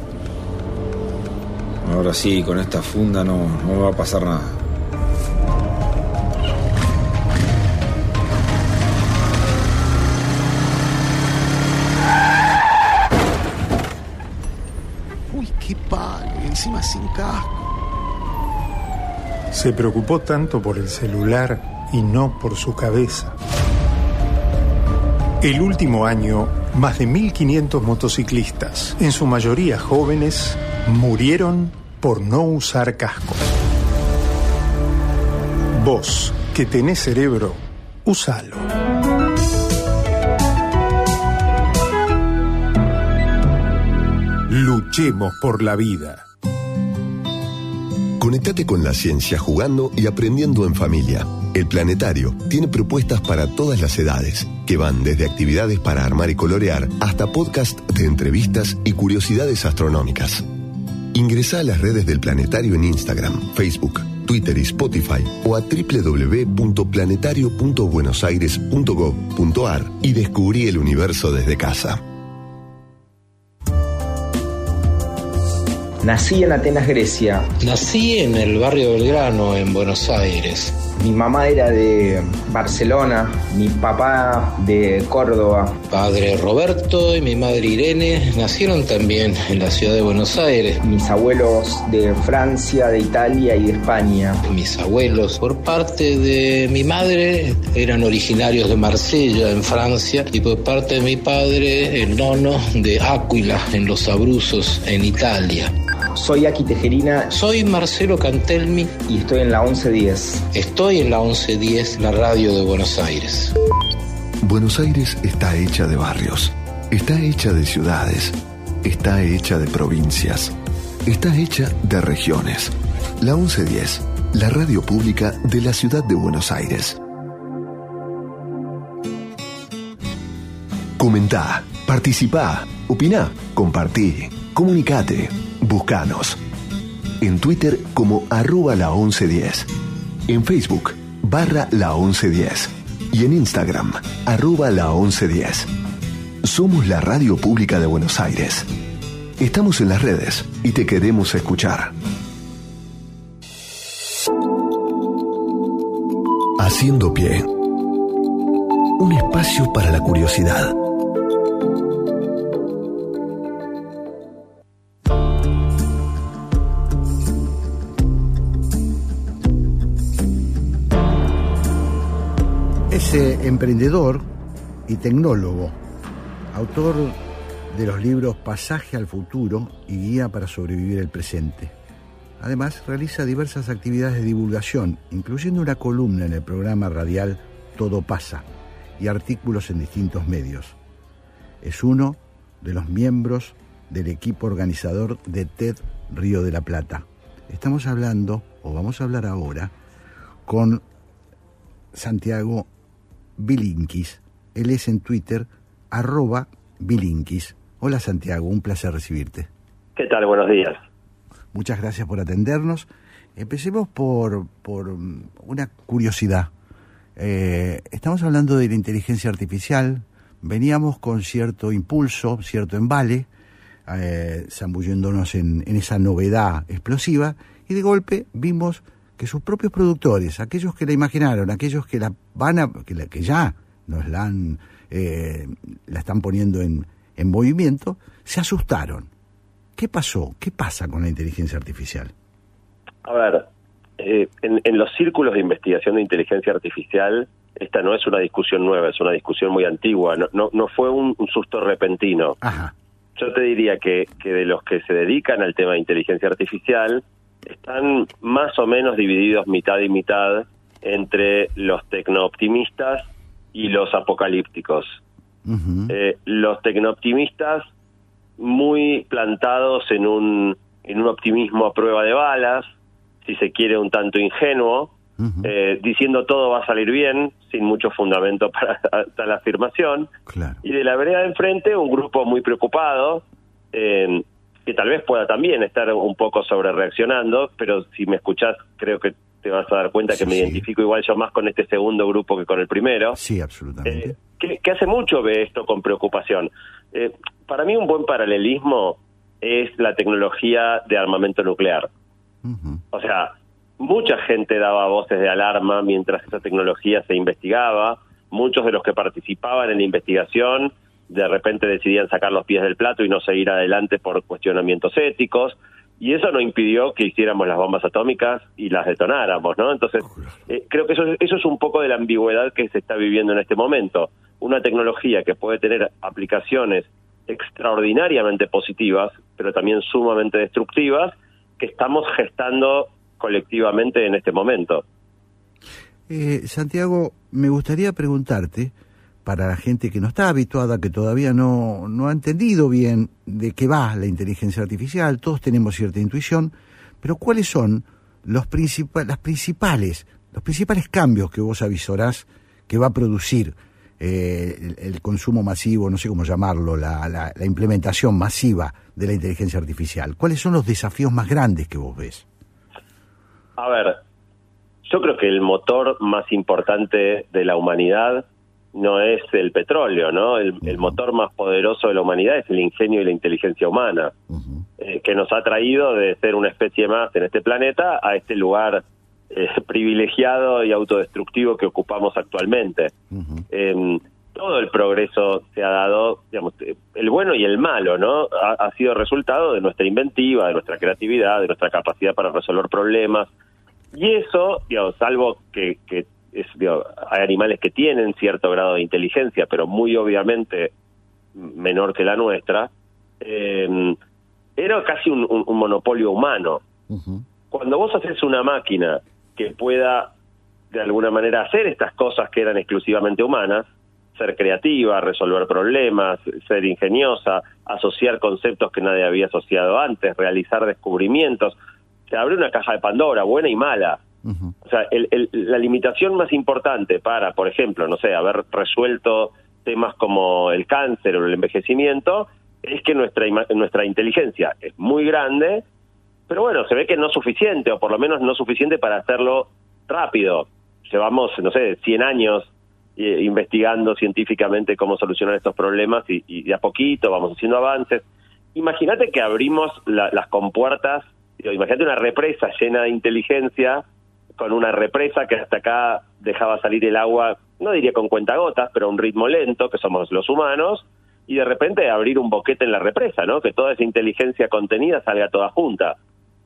S12: Ahora sí, con esta funda no, no me va a pasar nada.
S13: qué palo, y encima sin casco.
S14: Se preocupó tanto por el celular y no por su cabeza. El último año, más de 1.500 motociclistas, en su mayoría jóvenes, murieron por no usar casco. Vos, que tenés cerebro, úsalo. Luchemos por la vida.
S2: Conectate con la ciencia jugando y aprendiendo en familia. El Planetario tiene propuestas para todas las edades, que van desde actividades para armar y colorear hasta podcast de entrevistas y curiosidades astronómicas. Ingresa a las redes del Planetario en Instagram, Facebook, Twitter y Spotify o a www.planetario.buenosaires.gov.ar y descubrí el universo desde casa.
S15: Nací en Atenas, Grecia.
S16: Nací en el barrio Belgrano, en Buenos Aires.
S15: Mi mamá era de Barcelona, mi papá de Córdoba.
S16: Padre Roberto y mi madre Irene nacieron también en la ciudad de Buenos Aires.
S15: Mis abuelos de Francia, de Italia y de España.
S16: Mis abuelos, por parte de mi madre, eran originarios de Marsella, en Francia, y por parte de mi padre, el nono de Áquila, en los Abruzos, en Italia.
S15: Soy Aki Tejerina.
S16: Soy Marcelo Cantelmi.
S15: Y estoy en la 1110.
S16: Estoy en la 1110, la radio de Buenos Aires.
S2: Buenos Aires está hecha de barrios, está hecha de ciudades, está hecha de provincias, está hecha de regiones. La 1110, la radio pública de la ciudad de Buenos Aires. Comentá, participá, opina, compartí, comunicate, buscanos. En Twitter como arroba la 1110. En Facebook barra la 1110. Y en Instagram arroba la 1110. Somos la radio pública de Buenos Aires. Estamos en las redes y te queremos escuchar. Haciendo pie. Un espacio para la curiosidad.
S1: Ese emprendedor y tecnólogo, autor de los libros Pasaje al futuro y Guía para sobrevivir el presente. Además, realiza diversas actividades de divulgación, incluyendo una columna en el programa radial Todo pasa y artículos en distintos medios. Es uno de los miembros del equipo organizador de TED Río de la Plata. Estamos hablando, o vamos a hablar ahora, con Santiago Bilinkis. Él es en Twitter, arroba Bilinkis. Hola Santiago, un placer recibirte.
S17: ¿Qué tal? Buenos días.
S1: Muchas gracias por atendernos. Empecemos por, por una curiosidad. Eh, estamos hablando de la inteligencia artificial. Veníamos con cierto impulso, cierto embale, eh, zambulléndonos en, en esa novedad explosiva, y de golpe vimos que sus propios productores, aquellos que la imaginaron, aquellos que la van a, que, la, que ya nos la han, eh, la están poniendo en, en movimiento, se asustaron. ¿Qué pasó? ¿Qué pasa con la inteligencia artificial?
S17: A ver, eh, en, en, los círculos de investigación de inteligencia artificial, esta no es una discusión nueva, es una discusión muy antigua, no, no, no fue un, un, susto repentino.
S1: Ajá.
S17: Yo te diría que, que de los que se dedican al tema de inteligencia artificial, están más o menos divididos mitad y mitad entre los tecnooptimistas y los apocalípticos.
S1: Uh -huh.
S17: eh, los tecnooptimistas muy plantados en un, en un optimismo a prueba de balas, si se quiere un tanto ingenuo, uh -huh. eh, diciendo todo va a salir bien, sin mucho fundamento para tal afirmación.
S1: Claro.
S17: Y de la vereda de enfrente, un grupo muy preocupado, eh, que tal vez pueda también estar un poco sobre reaccionando, pero si me escuchás, creo que te vas a dar cuenta que me
S1: sí.
S17: identifico igual yo más con este segundo grupo que con el primero.
S1: Sí, absolutamente.
S17: Eh, que, que hace mucho ve esto con preocupación. Eh, para mí un buen paralelismo es la tecnología de armamento nuclear. O sea, mucha gente daba voces de alarma mientras esa tecnología se investigaba, muchos de los que participaban en la investigación de repente decidían sacar los pies del plato y no seguir adelante por cuestionamientos éticos y eso no impidió que hiciéramos las bombas atómicas y las detonáramos, ¿no? Entonces, eh, creo que eso, eso es un poco de la ambigüedad que se está viviendo en este momento. Una tecnología que puede tener aplicaciones extraordinariamente positivas, pero también sumamente destructivas, que estamos gestando colectivamente en este momento.
S1: Eh, Santiago, me gustaría preguntarte, para la gente que no está habituada, que todavía no, no ha entendido bien de qué va la inteligencia artificial, todos tenemos cierta intuición, pero ¿cuáles son los principales, los principales cambios que vos avisorás que va a producir eh, el, consumo masivo, no sé cómo llamarlo, la, la, la implementación masiva de la inteligencia artificial? ¿Cuáles son los desafíos más grandes que vos ves?
S17: A ver, yo creo que el motor más importante de la humanidad no es el petróleo, ¿no? El, motor más poderoso de la humanidad es el ingenio y la inteligencia humana, eh, que nos ha traído de ser una especie más en este planeta a este lugar eh, privilegiado y autodestructivo que ocupamos actualmente. Em, todo el progreso se ha dado, digamos, el bueno y el malo, ¿no? Ha, sido resultado de nuestra inventiva, de nuestra creatividad, de nuestra capacidad para resolver problemas. Y eso, digamos, salvo que, que es, hay animales que tienen cierto grado de inteligencia, pero muy obviamente menor que la nuestra, eh, era casi un, monopolio humano. Cuando vos haces una máquina que pueda de alguna manera hacer estas cosas que eran exclusivamente humanas, ser creativa, resolver problemas, ser ingeniosa, asociar conceptos que nadie había asociado antes, realizar descubrimientos, se abre una caja de Pandora, buena y mala. O sea, la limitación más importante para, por ejemplo, no sé, haber resuelto temas como el cáncer o el envejecimiento, es que nuestra, nuestra inteligencia es muy grande, pero bueno, se ve que no es suficiente, o por lo menos no suficiente para hacerlo rápido. Llevamos, no sé, 100 años eh, investigando científicamente cómo solucionar estos problemas y, de a poquito vamos haciendo avances. Imagínate que abrimos las compuertas, imagínate una represa llena de inteligencia con una represa que hasta acá dejaba salir el agua, no diría con cuentagotas, pero a un ritmo lento, que somos los humanos, y de repente abrir un boquete en la represa, ¿no? Que toda esa inteligencia contenida salga toda junta.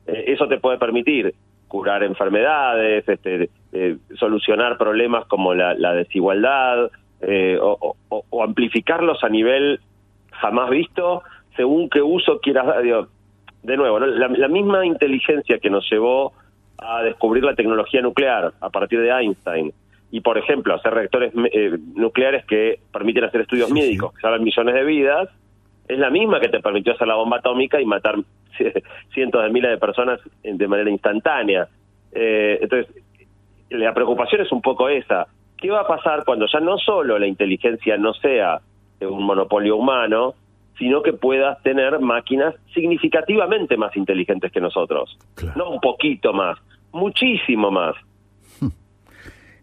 S17: Eh, eso te puede permitir curar enfermedades, este, eh, solucionar problemas como la, desigualdad, eh, o, amplificarlos a nivel jamás visto, según qué uso quieras dar. De nuevo, la misma inteligencia que nos llevó a descubrir la tecnología nuclear a partir de Einstein y, por ejemplo, hacer reactores eh, nucleares que permiten hacer estudios médicos que salvan millones de vidas, es la misma que te permitió hacer la bomba atómica y matar cientos de miles de personas de manera instantánea. Eh, entonces, la preocupación es un poco esa. ¿Qué va a pasar cuando ya no solo la inteligencia no sea un monopolio humano, sino que puedas tener máquinas significativamente más inteligentes que nosotros. No un poquito más, muchísimo más.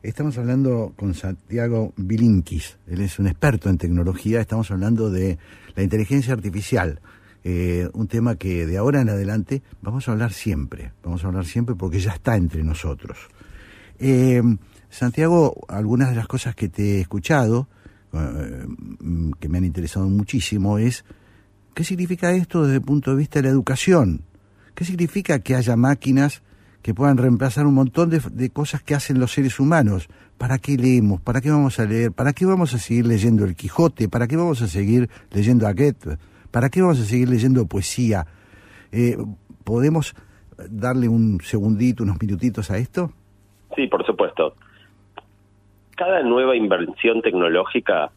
S1: Estamos hablando con Santiago Bilinkis, él es un experto en tecnología, estamos hablando de la inteligencia artificial, eh, un tema que de ahora en adelante vamos a hablar siempre, vamos a hablar siempre porque ya está entre nosotros. Eh, Santiago, algunas de las cosas que te he escuchado, eh, que me han interesado muchísimo es qué significa esto desde el punto de vista de la educación. ¿Qué significa que haya máquinas que puedan reemplazar un montón de, cosas que hacen los seres humanos? ¿Para qué leemos? ¿Para qué vamos a leer? ¿Para qué vamos a seguir leyendo El Quijote? ¿Para qué vamos a seguir leyendo a Goethe? ¿Para qué vamos a seguir leyendo poesía? Eh, ¿Podemos darle un segundito, unos minutitos a esto?
S17: Sí, por supuesto cada nueva invención tecnológica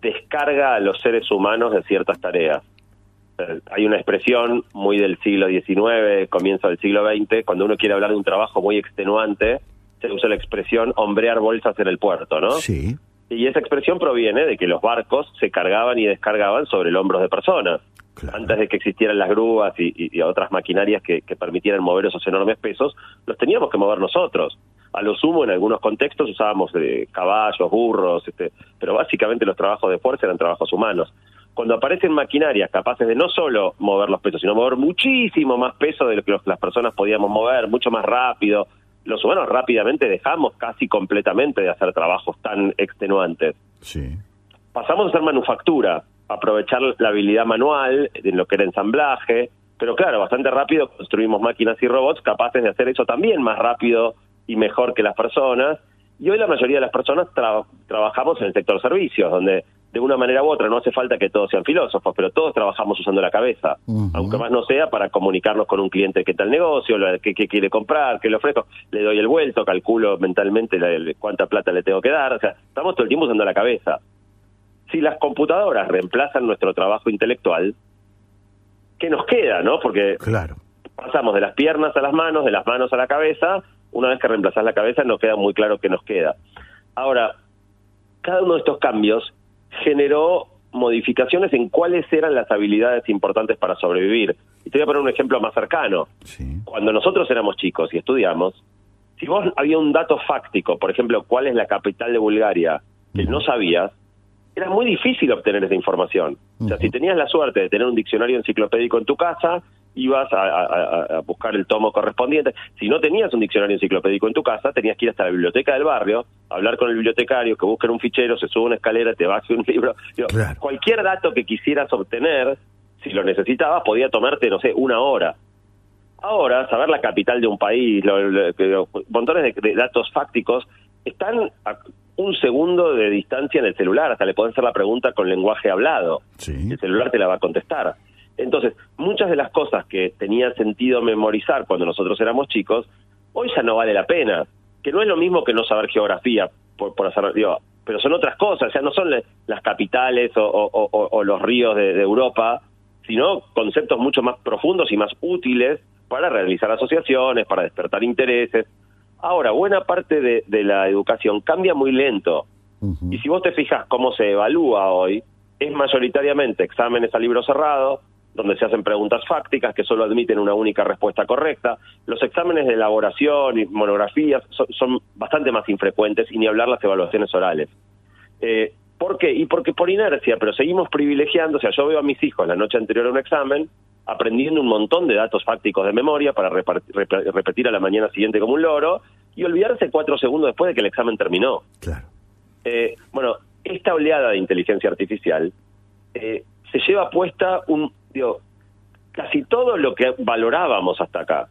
S17: descarga a los seres humanos de ciertas tareas. Hay una expresión muy del siglo XIX, comienzo del siglo XX, cuando uno quiere hablar de un trabajo muy extenuante, se usa la expresión hombrear bolsas en el puerto, ¿no?
S1: Sí.
S17: Y esa expresión proviene de que los barcos se cargaban y descargaban sobre el hombros de personas. Antes de que existieran las grúas y, otras maquinarias que, que, permitieran mover esos enormes pesos, los teníamos que mover nosotros. A lo sumo, en algunos contextos usábamos eh, caballos, burros, este, pero básicamente los trabajos de fuerza eran trabajos humanos. Cuando aparecen maquinarias capaces de no solo mover los pesos, sino mover muchísimo más peso de lo que las personas podíamos mover, mucho más rápido, los humanos rápidamente dejamos casi completamente de hacer trabajos tan extenuantes.
S1: Sí.
S17: pasamos a hacer manufactura, aprovechar la habilidad manual en lo que era ensamblaje, pero claro, bastante rápido construimos máquinas y robots capaces de hacer eso también más rápido y mejor que las personas. Y hoy la mayoría de las personas trabajamos en el sector servicios, donde de una manera u otra no hace falta que todos sean filósofos, pero todos trabajamos usando la cabeza, aunque más no sea para comunicarnos con un cliente qué tal negocio, qué, qué quiere comprar, qué le ofrezco, le doy el vuelto, calculo mentalmente cuánta plata le tengo que dar, o sea, estamos todo el tiempo usando la cabeza. Si las computadoras reemplazan nuestro trabajo intelectual, qué nos queda, ¿no? Porque
S1: claro.
S17: pasamos de las piernas a las manos, de las manos a la cabeza, una vez que reemplazas la cabeza nos queda muy claro qué nos queda. Ahora, cada uno de estos cambios generó modificaciones en cuáles eran las habilidades importantes para sobrevivir. Y te voy a poner un ejemplo más cercano. Cuando nosotros éramos chicos y estudiamos, si vos había un dato fáctico, por ejemplo, cuál es la capital de Bulgaria, que no sabías, era muy difícil obtener esa información. O sea, si tenías la suerte de tener un diccionario enciclopédico en tu casa, ibas a, buscar el tomo correspondiente. Si no tenías un diccionario enciclopédico en tu casa, tenías que ir hasta la biblioteca del barrio, hablar con el bibliotecario, que busque un fichero, se sube una escalera, te baje un libro. Cualquier dato que quisieras obtener, si lo necesitabas, podía tomarte, no sé, una hora. Ahora, saber la capital de un país, montones de, datos fácticos, están un segundo de distancia en el celular, hasta le pueden hacer la pregunta con lenguaje hablado. El celular te la va a contestar. Entonces, muchas de las cosas que tenía sentido memorizar cuando nosotros éramos chicos, hoy ya no vale la pena. Que no es lo mismo que no saber geografía, por, por hacer, digo, pero son otras cosas, ya no son las capitales o, los ríos de, Europa, sino conceptos mucho más profundos y más útiles para realizar asociaciones, para despertar intereses. Ahora, buena parte de, la educación cambia muy lento. Y si vos te fijas cómo se evalúa hoy, es mayoritariamente exámenes a libro cerrado, donde se hacen preguntas fácticas que solo admiten una única respuesta correcta. Los exámenes de elaboración y monografías son, bastante más infrecuentes y ni hablar las evaluaciones orales. Eh, ¿Por qué? Y porque por inercia, pero seguimos privilegiando, o sea, yo veo a mis hijos la noche anterior a un examen aprendiendo un montón de datos fácticos de memoria para repetir a la mañana siguiente como un loro y olvidarse cuatro segundos después de que el examen terminó.
S1: Claro.
S17: Eh, bueno, esta oleada de inteligencia artificial eh, se lleva puesta un, digo, casi todo lo que valorábamos hasta acá.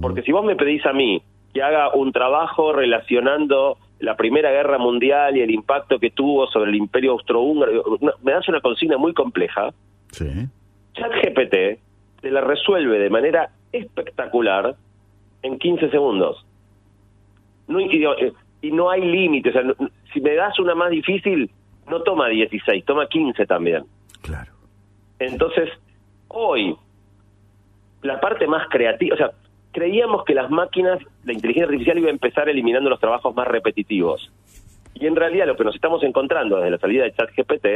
S17: Porque si vos me pedís a mí que haga un trabajo relacionando la Primera Guerra Mundial y el impacto que tuvo sobre el Imperio Austrohúngaro, me das una consigna muy compleja.
S1: Sí.
S17: ChatGPT te la resuelve de manera espectacular en 15 segundos. No, y, eh, y no hay límites. O sea, si me das una más difícil, no toma 16, toma 15 también.
S1: Claro.
S17: Entonces, hoy, la parte más creativa, o sea, creíamos que las máquinas, la inteligencia artificial iba a empezar eliminando los trabajos más repetitivos. Y en realidad lo que nos estamos encontrando desde la salida de ChatGPT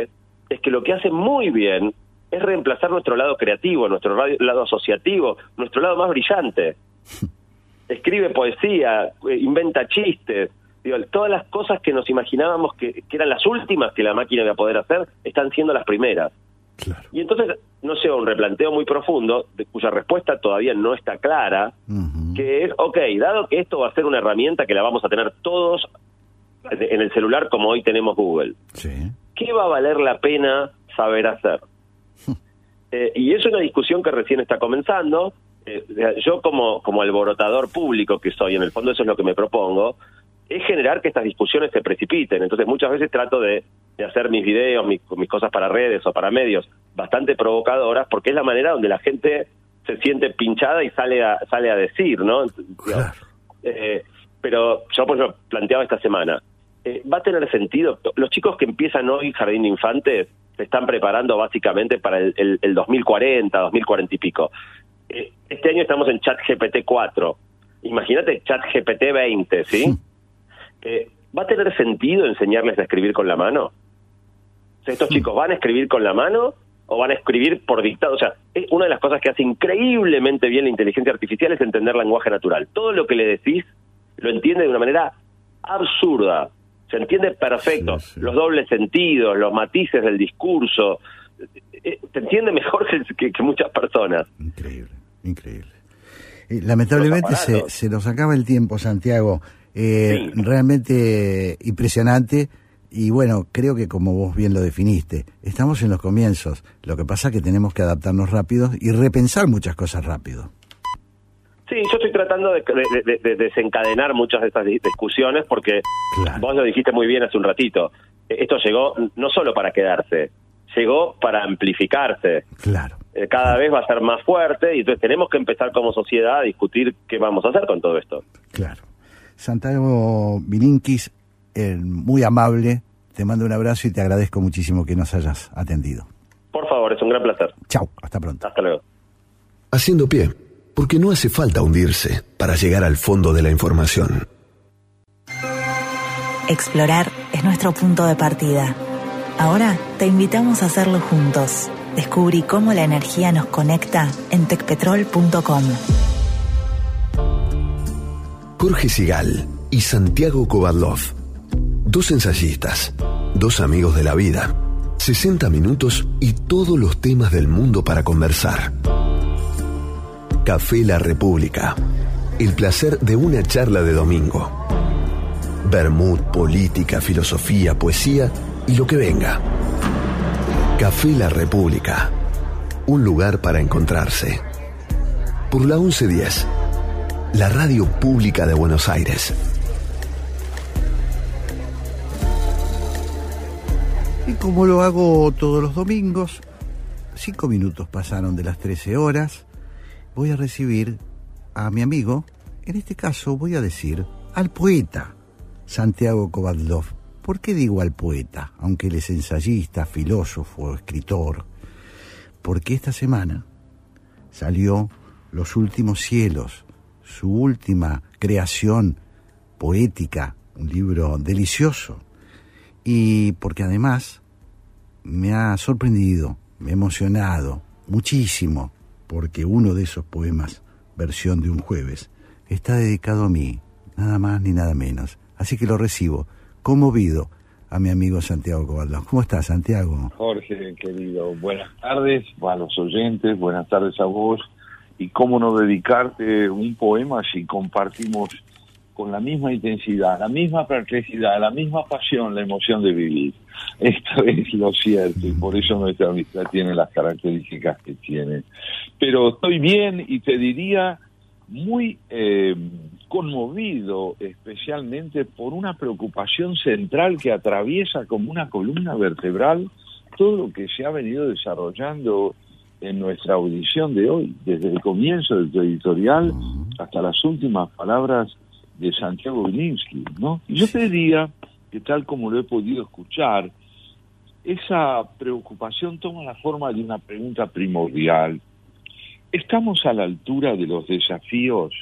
S17: es que lo que hace muy bien es reemplazar nuestro lado creativo, nuestro lado asociativo, nuestro lado más brillante. Escribe poesía, eh, inventa chistes, todas las cosas que nos imaginábamos que, que, eran las últimas que la máquina iba a poder hacer, están siendo las primeras. Y entonces, no sé, un replanteo muy profundo, de cuya respuesta todavía no está clara, que es, ok, dado que esto va a ser una herramienta que la vamos a tener todos en el celular como hoy tenemos Google, ¿qué va a valer la pena saber hacer? Eh, y es una discusión que recién está comenzando. Eh, yo como, como alborotador público que soy, en el fondo eso es lo que me propongo, es generar que estas discusiones se precipiten. Entonces muchas veces trato de, hacer mis videos, mis, cosas para redes o para medios bastante provocadoras, porque es la manera donde la gente se siente pinchada y sale a, sale a decir, ¿no? Eh, pero yo pues lo planteaba esta semana. Eh, ¿Va a tener sentido? Los chicos que empiezan hoy jardín de infantes se están preparando básicamente para el, el, 2040, 2040 y pico. Eh, este año estamos en chat GPT 4. Imagínate chat GPT 20, ¿sí? Eh, ¿va a tener sentido enseñarles a escribir con la mano? ¿Estos chicos van a escribir con la mano o van a escribir por dictado? O sea, es una de las cosas que hace increíblemente bien la inteligencia artificial es entender lenguaje natural. Todo lo que le decís lo entiende de una manera absurda. Se entiende perfecto. Los dobles sentidos, los matices del discurso. Eh, se entiende mejor que, muchas personas.
S1: Increíble, increíble. Eh, lamentablemente se, se nos acaba el tiempo, Santiago. Eh, Realmente impresionante. Y bueno, creo que como vos bien lo definiste, estamos en los comienzos. Lo que pasa es que tenemos que adaptarnos rápido y repensar muchas cosas rápido.
S17: Sí, yo estoy tratando de, de- de- de desencadenar muchas de estas di- discusiones porque vos lo dijiste muy bien hace un ratito. Eh, Esto llegó no solo para quedarse, llegó para amplificarse.
S1: Claro.
S17: Eh, Cada vez va a ser más fuerte y entonces tenemos que empezar como sociedad a discutir qué vamos a hacer con todo esto.
S1: Claro. Santiago Vilinkis, eh, muy amable, te mando un abrazo y te agradezco muchísimo que nos hayas atendido.
S17: Por favor, es un gran placer.
S1: Chau, hasta pronto.
S17: Hasta luego.
S2: Haciendo pie, porque no hace falta hundirse para llegar al fondo de la información.
S18: Explorar es nuestro punto de partida. Ahora te invitamos a hacerlo juntos. Descubrí cómo la energía nos conecta en tecpetrol.com.
S2: Jorge Sigal y Santiago Kovadlov. Dos ensayistas, dos amigos de la vida. 60 minutos y todos los temas del mundo para conversar. Café La República. El placer de una charla de domingo. Bermud, política, filosofía, poesía y lo que venga. Café La República. Un lugar para encontrarse. Por la 1110. La radio pública de Buenos Aires.
S1: Y como lo hago todos los domingos, cinco minutos pasaron de las 13 horas, voy a recibir a mi amigo, en este caso voy a decir al poeta Santiago Kovadlov. ¿Por qué digo al poeta? Aunque él es ensayista, filósofo, escritor. Porque esta semana salió Los Últimos Cielos, su última creación poética, un libro delicioso. Y porque además me ha sorprendido, me ha emocionado muchísimo, porque uno de esos poemas, versión de un jueves, está dedicado a mí, nada más ni nada menos. Así que lo recibo, conmovido, a mi amigo Santiago Cobaldón. ¿Cómo estás, Santiago?
S19: Jorge, querido, buenas tardes a los oyentes, buenas tardes a vos. Y cómo no dedicarte un poema si compartimos con la misma intensidad, la misma perplejidad, la misma pasión, la emoción de vivir. Esto es lo cierto y por eso nuestra amistad tiene las características que tiene. Pero estoy bien y te diría muy eh, conmovido especialmente por una preocupación central que atraviesa como una columna vertebral todo lo que se ha venido desarrollando en nuestra audición de hoy, desde el comienzo de tu editorial hasta las últimas palabras de Santiago Bilinsky, ¿no? Y yo te diría que tal como lo he podido escuchar, esa preocupación toma la forma de una pregunta primordial. ¿Estamos a la altura de los desafíos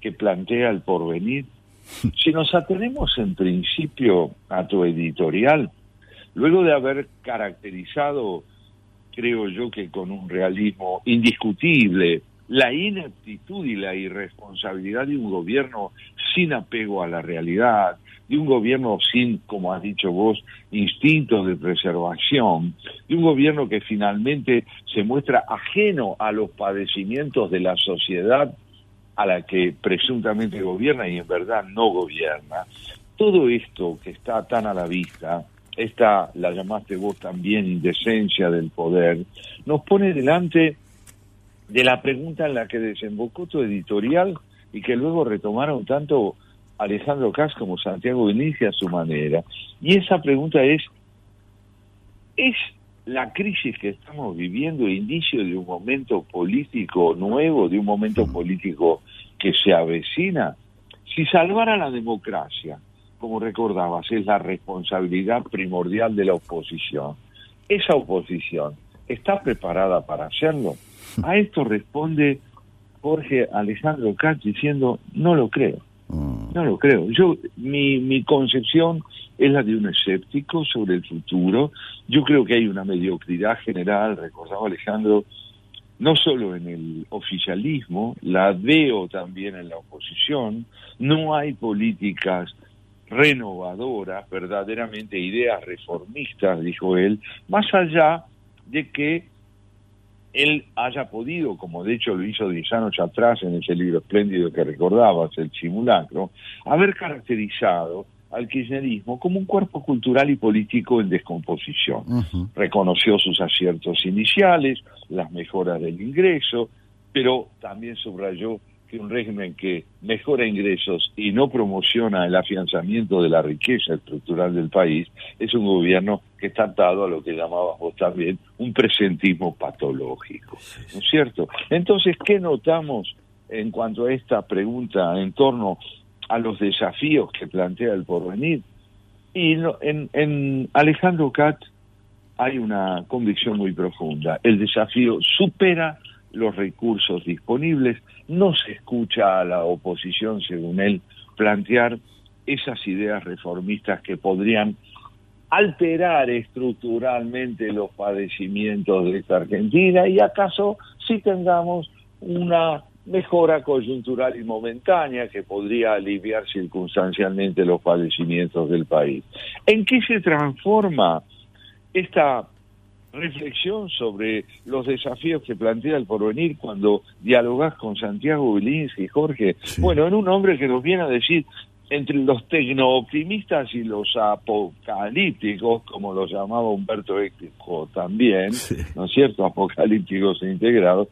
S19: que plantea el porvenir? Si nos atenemos en principio a tu editorial, luego de haber caracterizado, creo yo que con un realismo indiscutible, la ineptitud y la irresponsabilidad de un gobierno sin apego a la realidad, de un gobierno sin, como has dicho vos, instintos de preservación, de un gobierno que finalmente se muestra ajeno a los padecimientos de la sociedad a la que presuntamente gobierna y en verdad no gobierna. Todo esto que está tan a la vista, esta, la llamaste vos también, indecencia del poder, nos pone delante de la pregunta en la que desembocó tu editorial y que luego retomaron tanto Alejandro Cas como Santiago Benicia a su manera. Y esa pregunta es, ¿es la crisis que estamos viviendo indicio de un momento político nuevo, de un momento político que se avecina? Si salvar a la democracia, como recordabas, es la responsabilidad primordial de la oposición, esa oposición está preparada para hacerlo. A esto responde Jorge Alejandro Katz diciendo, no lo creo. No lo creo. Yo, mi, mi concepción es la de un escéptico sobre el futuro. Yo creo que hay una mediocridad general, recordaba Alejandro, no solo en el oficialismo, la veo también en la oposición. No hay políticas renovadoras, verdaderamente ideas reformistas, dijo él, más allá de que él haya podido, como de hecho lo hizo 10 años atrás en ese libro espléndido que recordabas, el simulacro, haber caracterizado al kirchnerismo como un cuerpo cultural y político en descomposición. Reconoció sus aciertos iniciales, las mejoras del ingreso, pero también subrayó que un régimen que mejora ingresos y no promociona el afianzamiento de la riqueza estructural del país es un gobierno que está atado a lo que llamabas vos también un presentismo patológico. ¿No es cierto? Entonces, ¿qué notamos en cuanto a esta pregunta en torno a los desafíos que plantea el porvenir? Y en, en Alejandro Katz hay una convicción muy profunda. El desafío supera los recursos disponibles, no se escucha a la oposición, según él, plantear esas ideas reformistas que podrían alterar estructuralmente los padecimientos de esta Argentina y acaso si tengamos una mejora coyuntural y momentánea que podría aliviar circunstancialmente los padecimientos del país. ¿En qué se transforma esta reflexión sobre los desafíos que plantea el porvenir cuando dialogás con Santiago y Jorge. Bueno, en un hombre que nos viene a decir entre los tecno-optimistas y los apocalípticos, como lo llamaba Humberto Eco también, ¿no es cierto? Apocalípticos e integrados.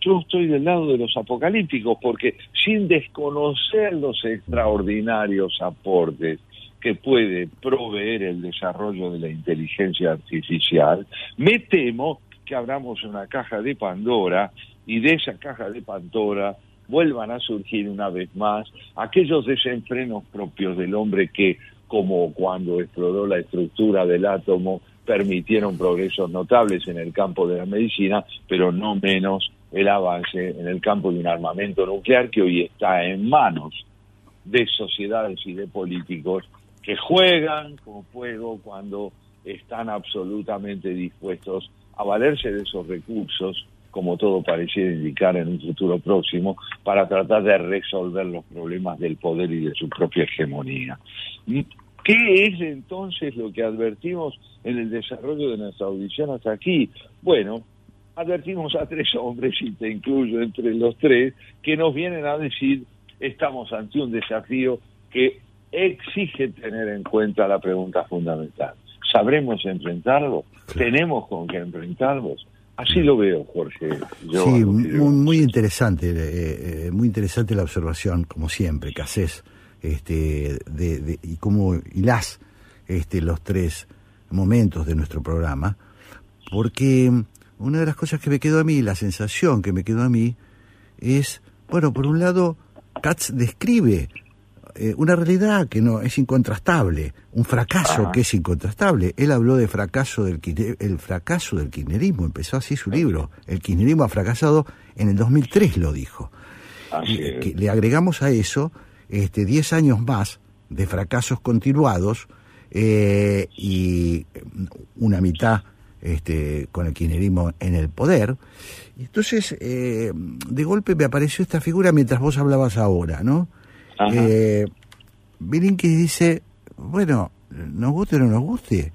S19: Yo estoy del lado de los apocalípticos porque sin desconocer los extraordinarios aportes que puede proveer el desarrollo de la inteligencia artificial, me temo que abramos una caja de Pandora y de esa caja de Pandora vuelvan a surgir una vez más aquellos desenfrenos propios del hombre que, como cuando exploró la estructura del átomo, permitieron progresos notables en el campo de la medicina, pero no menos el avance en el campo de un armamento nuclear que hoy está en manos de sociedades y de políticos que juegan con fuego cuando están absolutamente dispuestos a valerse de esos recursos, como todo pareciera indicar en un futuro próximo, para tratar de resolver los problemas del poder y de su propia hegemonía. ¿Qué es entonces lo que advertimos en el desarrollo de nuestra audición hasta aquí? Bueno, advertimos a tres hombres, y te incluyo entre los tres, que nos vienen a decir estamos ante un desafío que exige tener en cuenta la pregunta fundamental. ¿Sabremos enfrentarlo? ¿Tenemos con qué enfrentarlos? Así lo veo, Jorge.
S1: sí, muy, interesante, eh, eh, muy interesante la observación, como siempre, que haces, este, de, y cómo hilás este, los tres momentos de nuestro programa, porque una de las cosas que me quedó a mí, la sensación que me quedó a mí, es, bueno, por un lado, Katz describe eh, una realidad que no es incontrastable, un fracaso que es incontrastable. Él habló de fracaso del el fracaso del kirchnerismo, empezó así su libro. El kirchnerismo ha fracasado en el 2003 lo dijo. que le agregamos a eso este 10 años más de fracasos continuados eh, y una mitad este, con el kirchnerismo en el poder. Entonces, eh, de golpe me apareció esta figura mientras vos hablabas ahora, ¿no? Eh, dice, bueno, nos guste o no nos guste,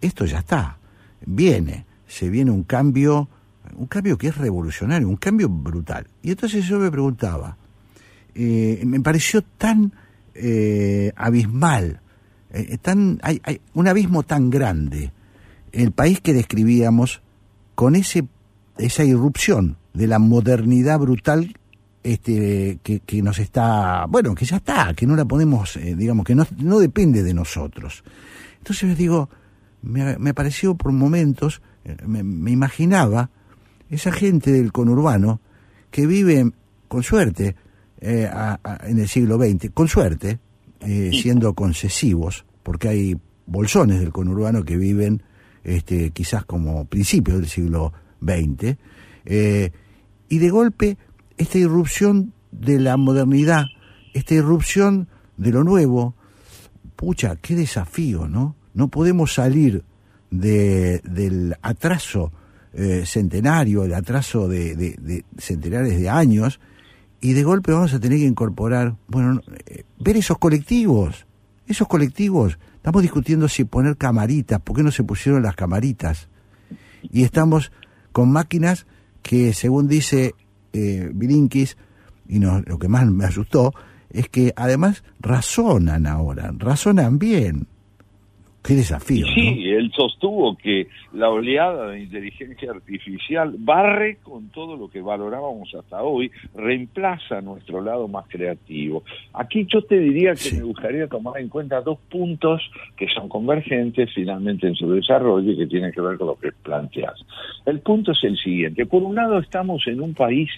S1: esto ya está, viene, se viene un cambio, un cambio que es revolucionario, un cambio brutal. Y entonces yo me preguntaba, eh, me pareció tan eh, abismal, eh, tan, hay, un abismo tan grande, el país que describíamos con ese, esa irrupción de la modernidad brutal este, que, que, nos está, bueno, que ya está, que no la podemos, eh, digamos, que no, no, depende de nosotros. Entonces digo, me, me pareció por momentos, eh, me, imaginaba esa gente del conurbano que vive con suerte eh, en el siglo XX, con suerte, siendo concesivos, porque hay bolsones del conurbano que viven este, quizás como principios del siglo XX, y de golpe esta irrupción de la modernidad, esta irrupción de lo nuevo, pucha, qué desafío, ¿no? No podemos salir de, del atraso eh, centenario, el atraso de, de, centenares de años, y de golpe vamos a tener que incorporar, bueno, eh, ver esos colectivos, esos colectivos, estamos discutiendo si poner camaritas, ¿por qué no se pusieron las camaritas? Y estamos con máquinas que, según dice eh, y no, lo que más me asustó, es que además razonan ahora, razonan bien. Qué desafío.
S19: Sí, él sostuvo que la oleada de inteligencia artificial barre con todo lo que valorábamos hasta hoy, reemplaza nuestro lado más creativo. Aquí yo te diría que me gustaría tomar en cuenta dos puntos que son convergentes finalmente en su desarrollo y que tienen que ver con lo que planteas. El punto es el siguiente. Por un lado estamos en un país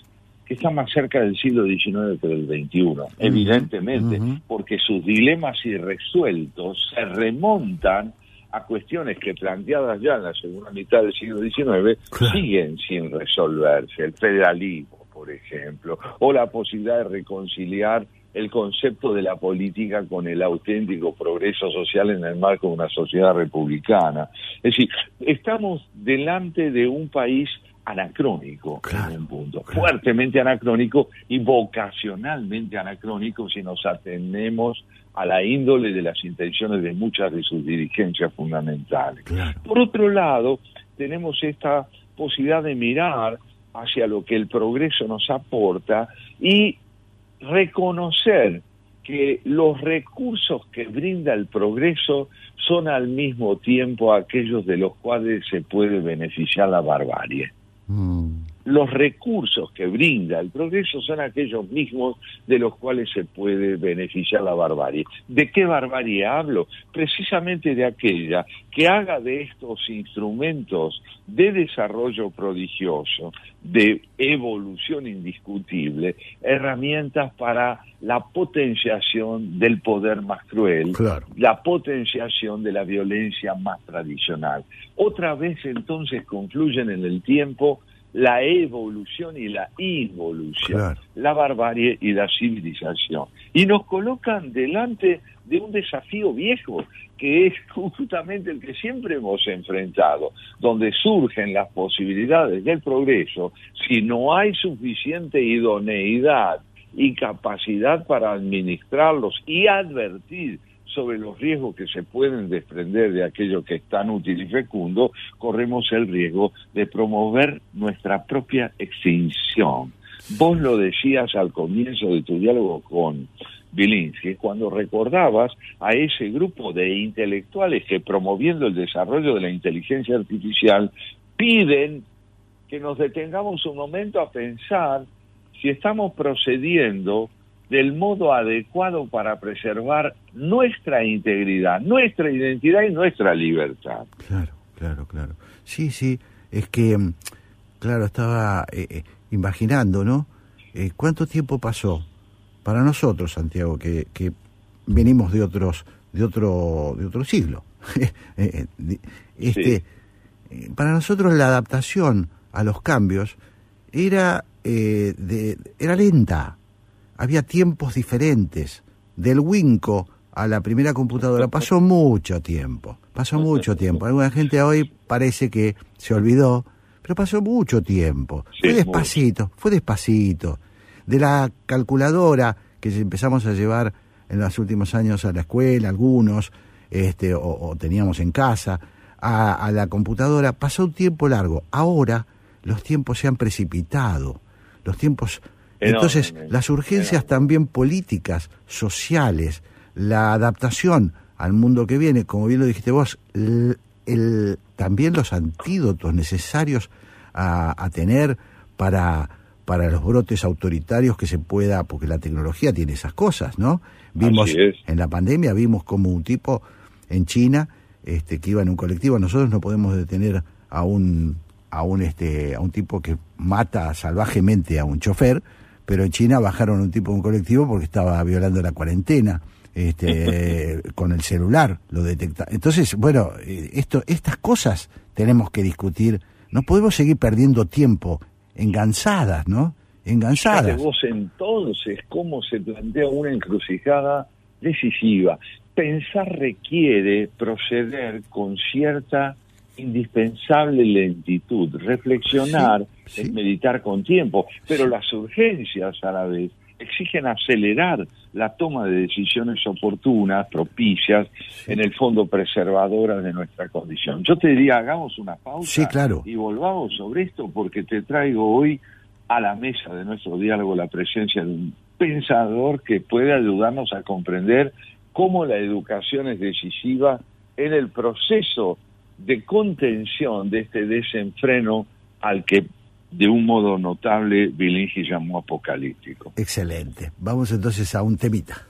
S19: que está más cerca del siglo XIX que del XXI, evidentemente, porque sus dilemas irresueltos se remontan a cuestiones que planteadas ya en la segunda mitad del siglo XIX siguen sin resolverse. El federalismo, por ejemplo, o la posibilidad de reconciliar el concepto de la política con el auténtico progreso social en el marco de una sociedad republicana. Es decir, estamos delante de un país anacrónico en un punto, fuertemente anacrónico y vocacionalmente anacrónico si nos atenemos a la índole de las intenciones de muchas de sus dirigencias fundamentales. Por otro lado, tenemos esta posibilidad de mirar hacia lo que el progreso nos aporta y reconocer que los recursos que brinda el progreso son al mismo tiempo aquellos de los cuales se puede beneficiar la barbarie. 嗯。Los recursos que brinda el progreso son aquellos mismos de los cuales se puede beneficiar la barbarie. ¿De qué barbarie hablo? Precisamente de aquella que haga de estos instrumentos de desarrollo prodigioso, de evolución indiscutible, herramientas para la potenciación del poder más cruel, la potenciación de la violencia más tradicional. Otra vez entonces concluyen en el tiempo la evolución y la involución, la barbarie y la civilización. Y nos colocan delante de un desafío viejo, que es justamente el que siempre hemos enfrentado, donde surgen las posibilidades del progreso si no hay suficiente idoneidad y capacidad para administrarlos y advertir sobre los riesgos que se pueden desprender de aquello que es tan útil y fecundo, corremos el riesgo de promover nuestra propia extinción. Vos lo decías al comienzo de tu diálogo con Bilinsky, cuando recordabas a ese grupo de intelectuales que promoviendo el desarrollo de la inteligencia artificial piden que nos detengamos un momento a pensar si estamos procediendo del modo adecuado para preservar nuestra integridad, nuestra identidad y nuestra libertad.
S1: Claro, claro, claro. Sí, sí, es que, mm, claro, estaba eh, eh, imaginando, ¿no? Eh, ¿Cuánto tiempo pasó para nosotros, Santiago, que, que venimos de otros, de otro, de otro siglo? este, para nosotros la adaptación a los cambios era, de, era lenta había tiempos diferentes. Del Winco a la primera computadora pasó mucho tiempo, pasó mucho tiempo. Alguna gente hoy parece que se olvidó, pero pasó mucho tiempo. fue despacito, fue despacito. De la calculadora que empezamos a llevar en los últimos años a la escuela, algunos, este, o, teníamos en casa, a, a la computadora, pasó un tiempo largo. Ahora los tiempos se han precipitado, los tiempos entonces, las urgencias también políticas, sociales, la adaptación al mundo que viene, como bien lo dijiste vos, el, también los antídotos necesarios a, tener para, para los brotes autoritarios que se pueda, porque la tecnología tiene esas cosas, ¿no? Vimos en la pandemia, vimos como un tipo en China este, que iba en un colectivo, nosotros no podemos detener a un, a un, este, a un tipo que mata salvajemente a un chofer, pero en China bajaron un tipo de un colectivo porque estaba violando la cuarentena. Este, con el celular lo detecta. Entonces, bueno, eh, esto, estas cosas tenemos que discutir. No podemos seguir perdiendo tiempo enganzadas, ¿no? Enganzadas.
S19: vos entonces cómo se plantea una encrucijada decisiva. Pensar requiere proceder con cierta indispensable lentitud. Reflexionar es meditar con tiempo, pero las urgencias a la vez exigen acelerar la toma de decisiones oportunas, propicias, en el fondo preservadoras de nuestra condición. Yo te diría, hagamos una pausa
S1: claro.
S19: y volvamos sobre esto porque te traigo hoy a la mesa de nuestro diálogo la presencia de un pensador que puede ayudarnos a comprender cómo la educación es decisiva en el proceso de contención de este desenfreno al que de un modo notable Bilingi llamó apocalíptico.
S20: Excelente. Vamos entonces a un temita.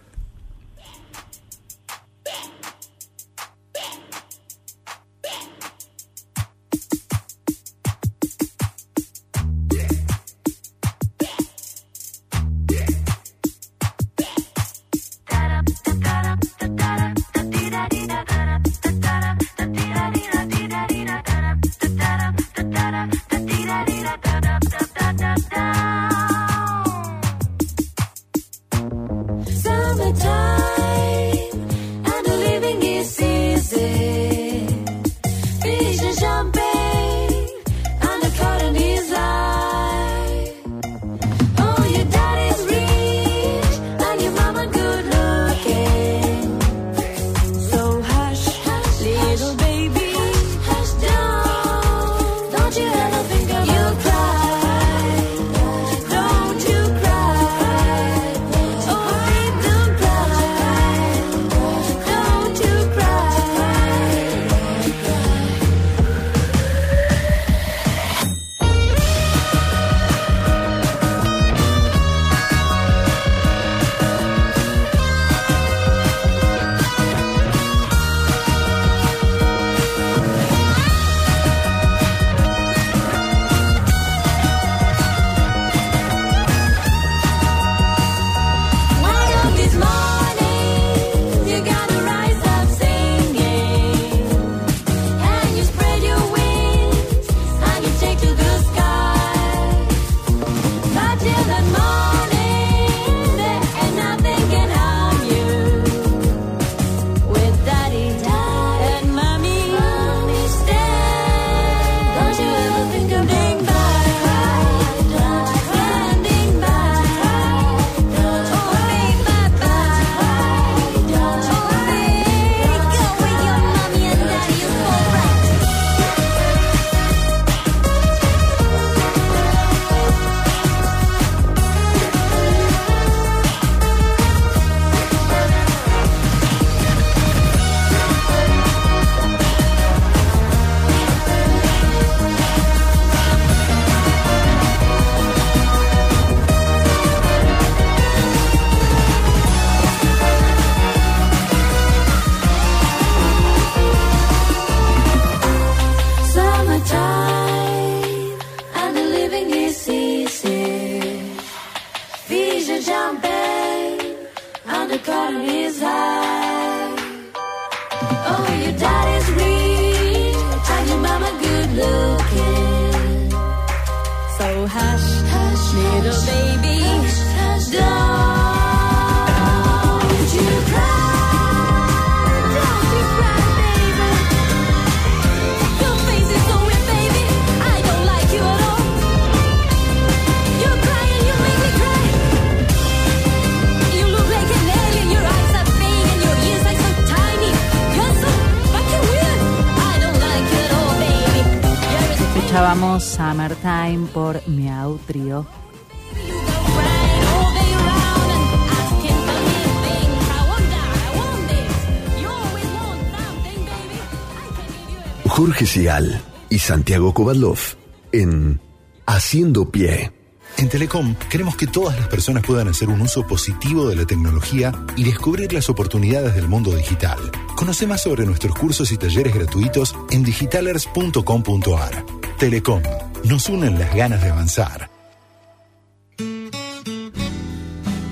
S20: Por Miau Trio.
S2: Jorge Sigal y Santiago Kovadlov en Haciendo Pie.
S21: En Telecom queremos que todas las personas puedan hacer un uso positivo de la tecnología y descubrir las oportunidades del mundo digital. Conoce más sobre nuestros cursos y talleres gratuitos en digitalers.com.ar. Telecom, nos unen las ganas de avanzar.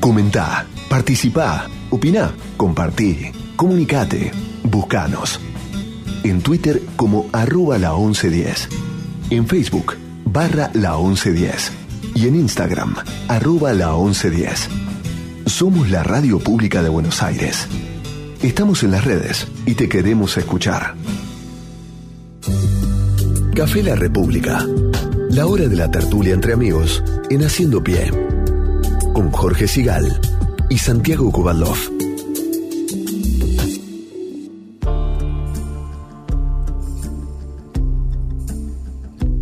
S2: Comentá, participá, opina, compartí, comunicate, buscanos. En Twitter como arroba la 1110. En Facebook barra la 1110. Y en Instagram arroba la 1110. Somos la radio pública de Buenos Aires. Estamos en las redes y te queremos escuchar. Café La República. La hora de la tertulia entre amigos en Haciendo Pie. Con Jorge Sigal y Santiago Kubalov.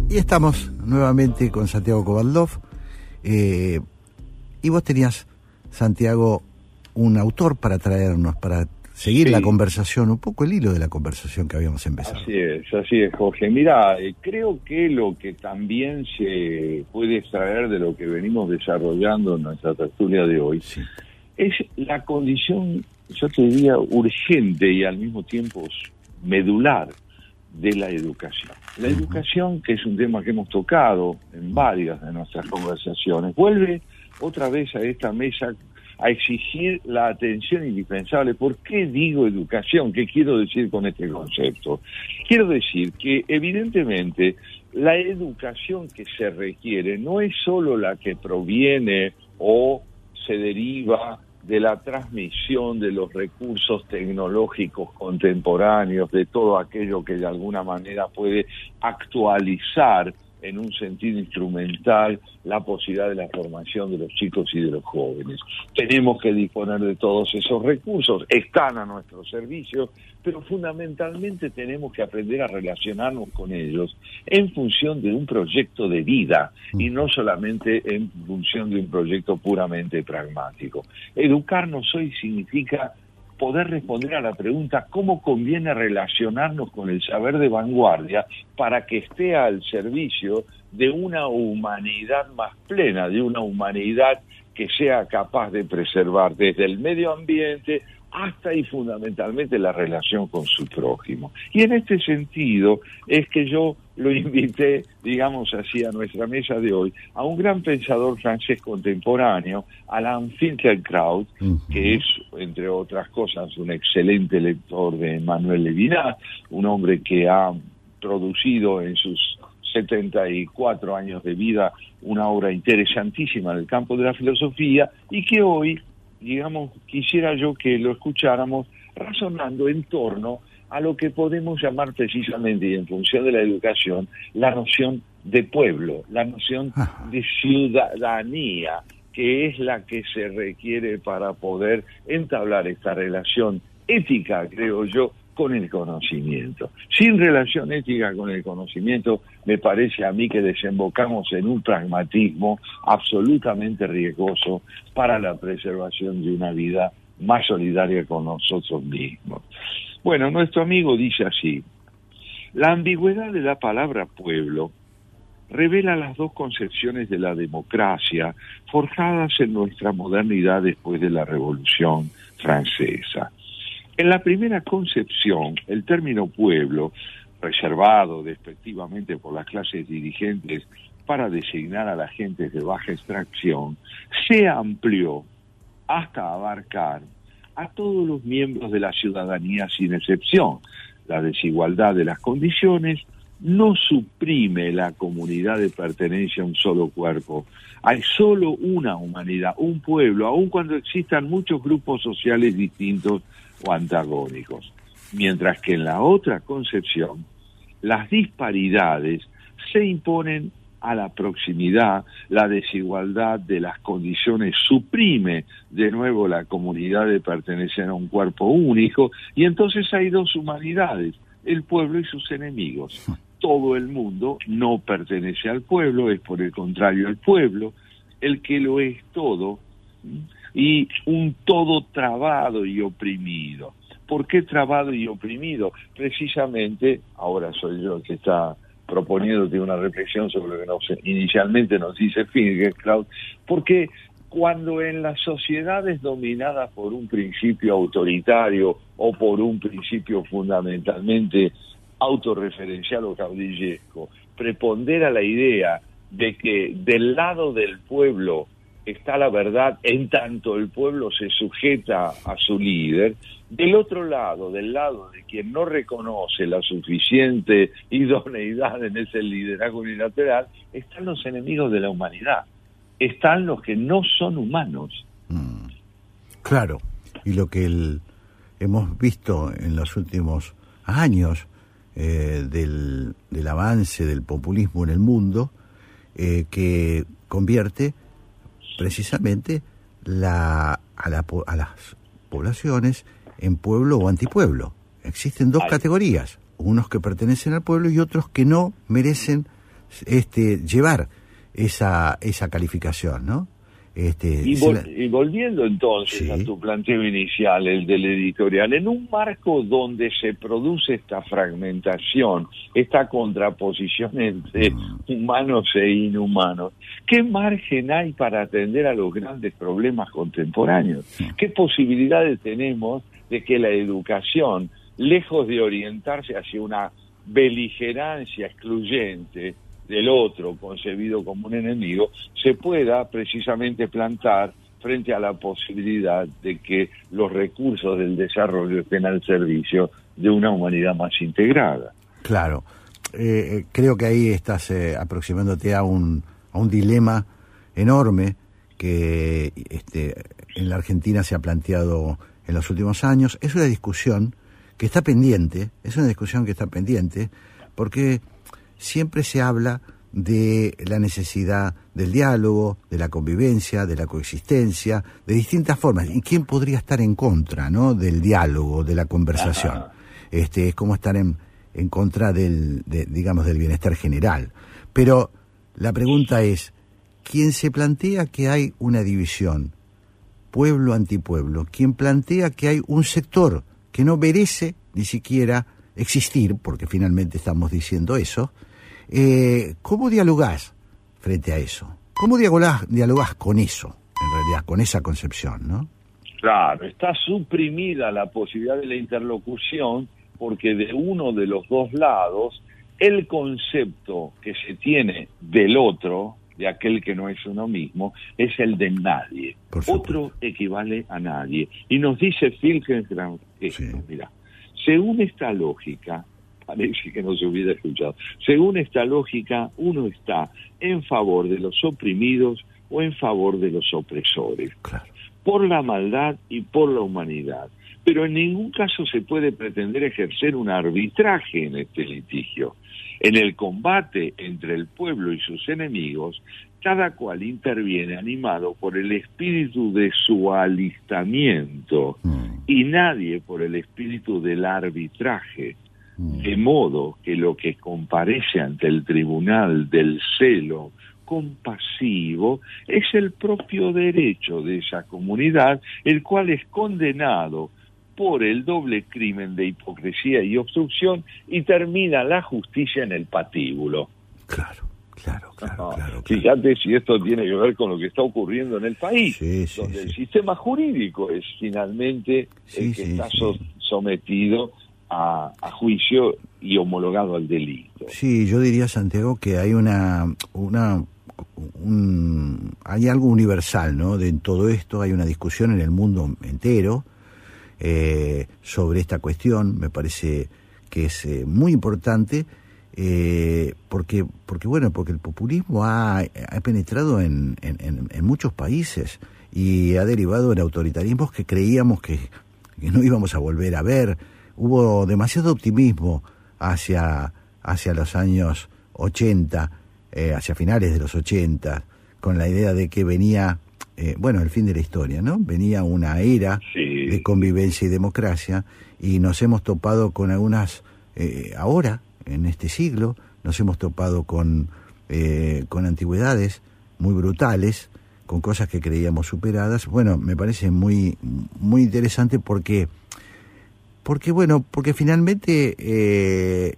S20: Y estamos nuevamente con Santiago Kovaldov. Eh, y vos tenías
S1: Santiago, un autor para traernos, para seguir
S19: Sí.
S1: la conversación, un poco el hilo de la conversación que habíamos empezado.
S19: Así es, así es, Jorge. Mira, eh, creo que lo que también se puede extraer de lo que venimos desarrollando en nuestra tertulia de hoy es la condición, yo te diría, urgente y al mismo tiempo medular de la educación. La educación, que es un tema que hemos tocado en varias de nuestras conversaciones, vuelve otra vez a esta mesa a exigir la atención indispensable. ¿Por qué digo educación? ¿Qué quiero decir con este concepto? Quiero decir que evidentemente la educación que se requiere no es solo la que proviene o se deriva de la transmisión de los recursos tecnológicos contemporáneos, de todo aquello que de alguna manera puede actualizar en un sentido instrumental la posibilidad de la formación de los chicos y de los jóvenes. Tenemos que disponer de todos esos recursos, están a nuestro servicio, pero fundamentalmente tenemos que aprender a relacionarnos con ellos en función de un proyecto de vida y no solamente en función de un proyecto puramente pragmático. Educarnos hoy significa poder responder a la pregunta cómo conviene relacionarnos con el saber de vanguardia para que esté al servicio de una humanidad más plena, de una humanidad que sea capaz de preservar desde el medio ambiente hasta y fundamentalmente la relación con su prójimo. Y en este sentido es que yo lo invité, digamos así, a nuestra mesa de hoy, a un gran pensador francés contemporáneo, Alain Finkielkraut, que es, entre otras cosas, un excelente lector de Manuel Levinas, un hombre que ha producido en sus 74 años de vida una obra interesantísima en el campo de la filosofía y que hoy, digamos, quisiera yo que lo escucháramos razonando en torno a lo que podemos llamar precisamente, y en función de la educación, la noción de pueblo, la noción de ciudadanía, que es la que se requiere para poder entablar esta relación ética, creo yo, con el conocimiento. Sin relación ética con el conocimiento, me parece a mí que desembocamos en un pragmatismo absolutamente riesgoso para la preservación de una vida más solidaria con nosotros mismos. Bueno, nuestro amigo dice así, la ambigüedad de la palabra pueblo revela las dos concepciones de la democracia forjadas en nuestra modernidad después de la Revolución Francesa. En la primera concepción, el término pueblo, reservado despectivamente por las clases dirigentes para designar a la gente de baja extracción, se amplió hasta abarcar a todos los miembros de la ciudadanía sin excepción. La desigualdad de las condiciones no suprime la comunidad de pertenencia a un solo cuerpo. Hay solo una humanidad, un pueblo, aun cuando existan muchos grupos sociales distintos o antagónicos. Mientras que en la otra concepción, las disparidades se imponen a la proximidad, la desigualdad de las condiciones suprime de nuevo la comunidad de pertenecer a un cuerpo único y entonces hay dos humanidades, el pueblo y sus enemigos. Todo el mundo no pertenece al pueblo, es por el contrario el pueblo, el que lo es todo y un todo trabado y oprimido. ¿Por qué trabado y oprimido? Precisamente, ahora soy yo el que está proponiéndote una reflexión sobre lo que inicialmente nos dice Fingerkraut, porque cuando en las sociedades dominadas por un principio autoritario o por un principio fundamentalmente autorreferencial o caudillesco, prepondera la idea de que del lado del pueblo está la verdad en tanto el pueblo se sujeta a su líder, del otro lado, del lado de quien no reconoce la suficiente idoneidad en ese liderazgo unilateral, están los enemigos de la humanidad, están los que no son humanos.
S1: Claro, y lo que el- hemos visto en los últimos años eh, del, del avance del populismo en el mundo, eh, que convierte precisamente la, a, la a las poblaciones en pueblo o antipueblo. Existen dos categorías, unos que pertenecen al pueblo y otros que no merecen este, llevar esa, esa calificación, ¿no? Este,
S19: Y,
S1: se
S19: vol-
S1: la-
S19: y volviendo entonces a tu planteo inicial, el del editorial, en un marco donde se produce esta fragmentación, esta contraposición entre humanos e inhumanos, ¿qué margen hay para atender a los grandes problemas contemporáneos? ¿Qué posibilidades tenemos de que la educación, lejos de orientarse hacia una beligerancia excluyente, del otro concebido como un enemigo, se pueda precisamente plantar frente a la posibilidad de que los recursos del desarrollo estén al servicio de una humanidad más integrada.
S1: Claro. Eh, eh, creo que ahí estás eh, aproximándote a un, a un dilema enorme que este, en la Argentina se ha planteado en los últimos años. Es una discusión que está pendiente, es una discusión que está pendiente, porque siempre se habla de la necesidad del diálogo, de la convivencia, de la coexistencia, de distintas formas. ¿Y quién podría estar en contra, no, del diálogo, de la conversación? Este es como estar en, en contra del, de, digamos, del bienestar general. Pero la pregunta es, ¿quién se plantea que hay una división, pueblo antipueblo? ¿Quién plantea que hay un sector que no merece ni siquiera existir, porque finalmente estamos diciendo eso? Eh, ¿Cómo dialogás frente a eso? ¿Cómo dialogás, dialogás con eso, en realidad, con esa concepción, no?
S19: Claro, está suprimida la posibilidad de la interlocución porque de uno de los dos lados el concepto que se tiene del otro, de aquel que no es uno mismo, es el de nadie. Otro equivale a nadie. Y nos dice Filkenstein esto, mira, según esta lógica, parece que no se hubiera escuchado, según esta lógica uno está en favor de los oprimidos o en favor de los opresores. Por la maldad y por la humanidad. Pero en ningún caso se puede pretender ejercer un arbitraje en este litigio. En el combate entre el pueblo y sus enemigos, cada cual interviene animado por el espíritu de su alistamiento y nadie por el espíritu del arbitraje. De modo que lo que comparece ante el tribunal del celo compasivo es el propio derecho de esa comunidad, el cual es condenado por el doble crimen de hipocresía y obstrucción y termina la justicia en el patíbulo.
S1: Claro, claro, claro, claro.
S19: Fíjate si esto tiene que ver con lo que está ocurriendo en el país, donde el sistema jurídico es finalmente el que está so- sometido a, juicio y homologado al delito.
S1: Sí, yo diría, Santiago, que hay una, una un- hay algo universal, ¿no? De todo esto hay una discusión en el mundo entero eh, sobre esta cuestión. Me parece que es eh, muy importante eh, porque, porque bueno, porque el populismo ha, penetrado en, en- muchos países y ha derivado en autoritarismos que creíamos que no íbamos a volver a ver. Hubo demasiado optimismo hacia, hacia los años 80, eh, hacia finales de los 80, con la idea de que venía, eh, bueno, el fin de la historia, ¿no? Venía una era de convivencia y democracia y nos hemos topado con algunas, eh, ahora, en este siglo, nos hemos topado con, eh, con antigüedades muy brutales, con cosas que creíamos superadas. Bueno, me parece muy, muy interesante porque porque bueno, porque finalmente eh,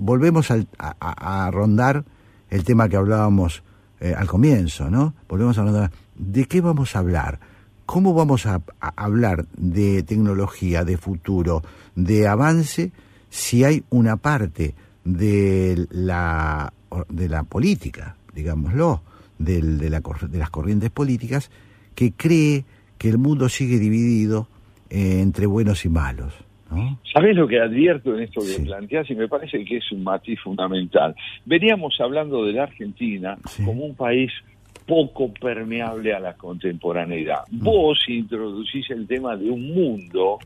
S1: volvemos al- a, rondar el tema que hablábamos eh, al comienzo, ¿no? Volvemos a rondar. ¿De qué vamos a hablar? ¿Cómo vamos a, hablar de tecnología, de futuro, de avance, si hay una parte de la, de la política, digámoslo, de, las corrientes políticas, que cree que el mundo sigue dividido entre buenos y malos? ¿No?
S19: ¿Sabés lo que advierto en esto que planteás? Y me parece que es un matiz fundamental. Veníamos hablando de la Argentina como un país poco permeable a la contemporaneidad. Vos introducís el tema de un mundo,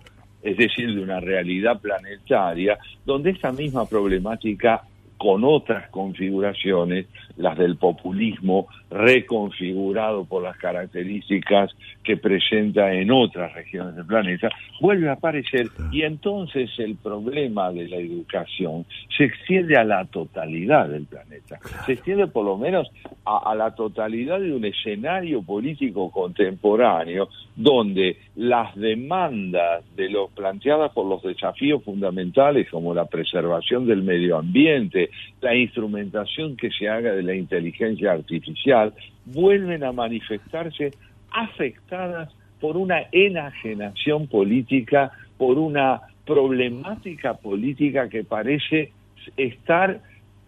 S19: es decir, de una realidad planetaria, donde esta misma problemática con otras configuraciones, las del populismo reconfigurado por las características que presenta en otras regiones del planeta, vuelve a aparecer y entonces el problema de la educación se extiende a la totalidad del planeta, se extiende por lo menos a, a la totalidad de un escenario político contemporáneo donde las demandas de los planteadas por los desafíos fundamentales como la preservación del medio ambiente, la instrumentación que se haga de la inteligencia artificial, vuelven a manifestarse afectadas por una enajenación política, por una problemática política que parece estar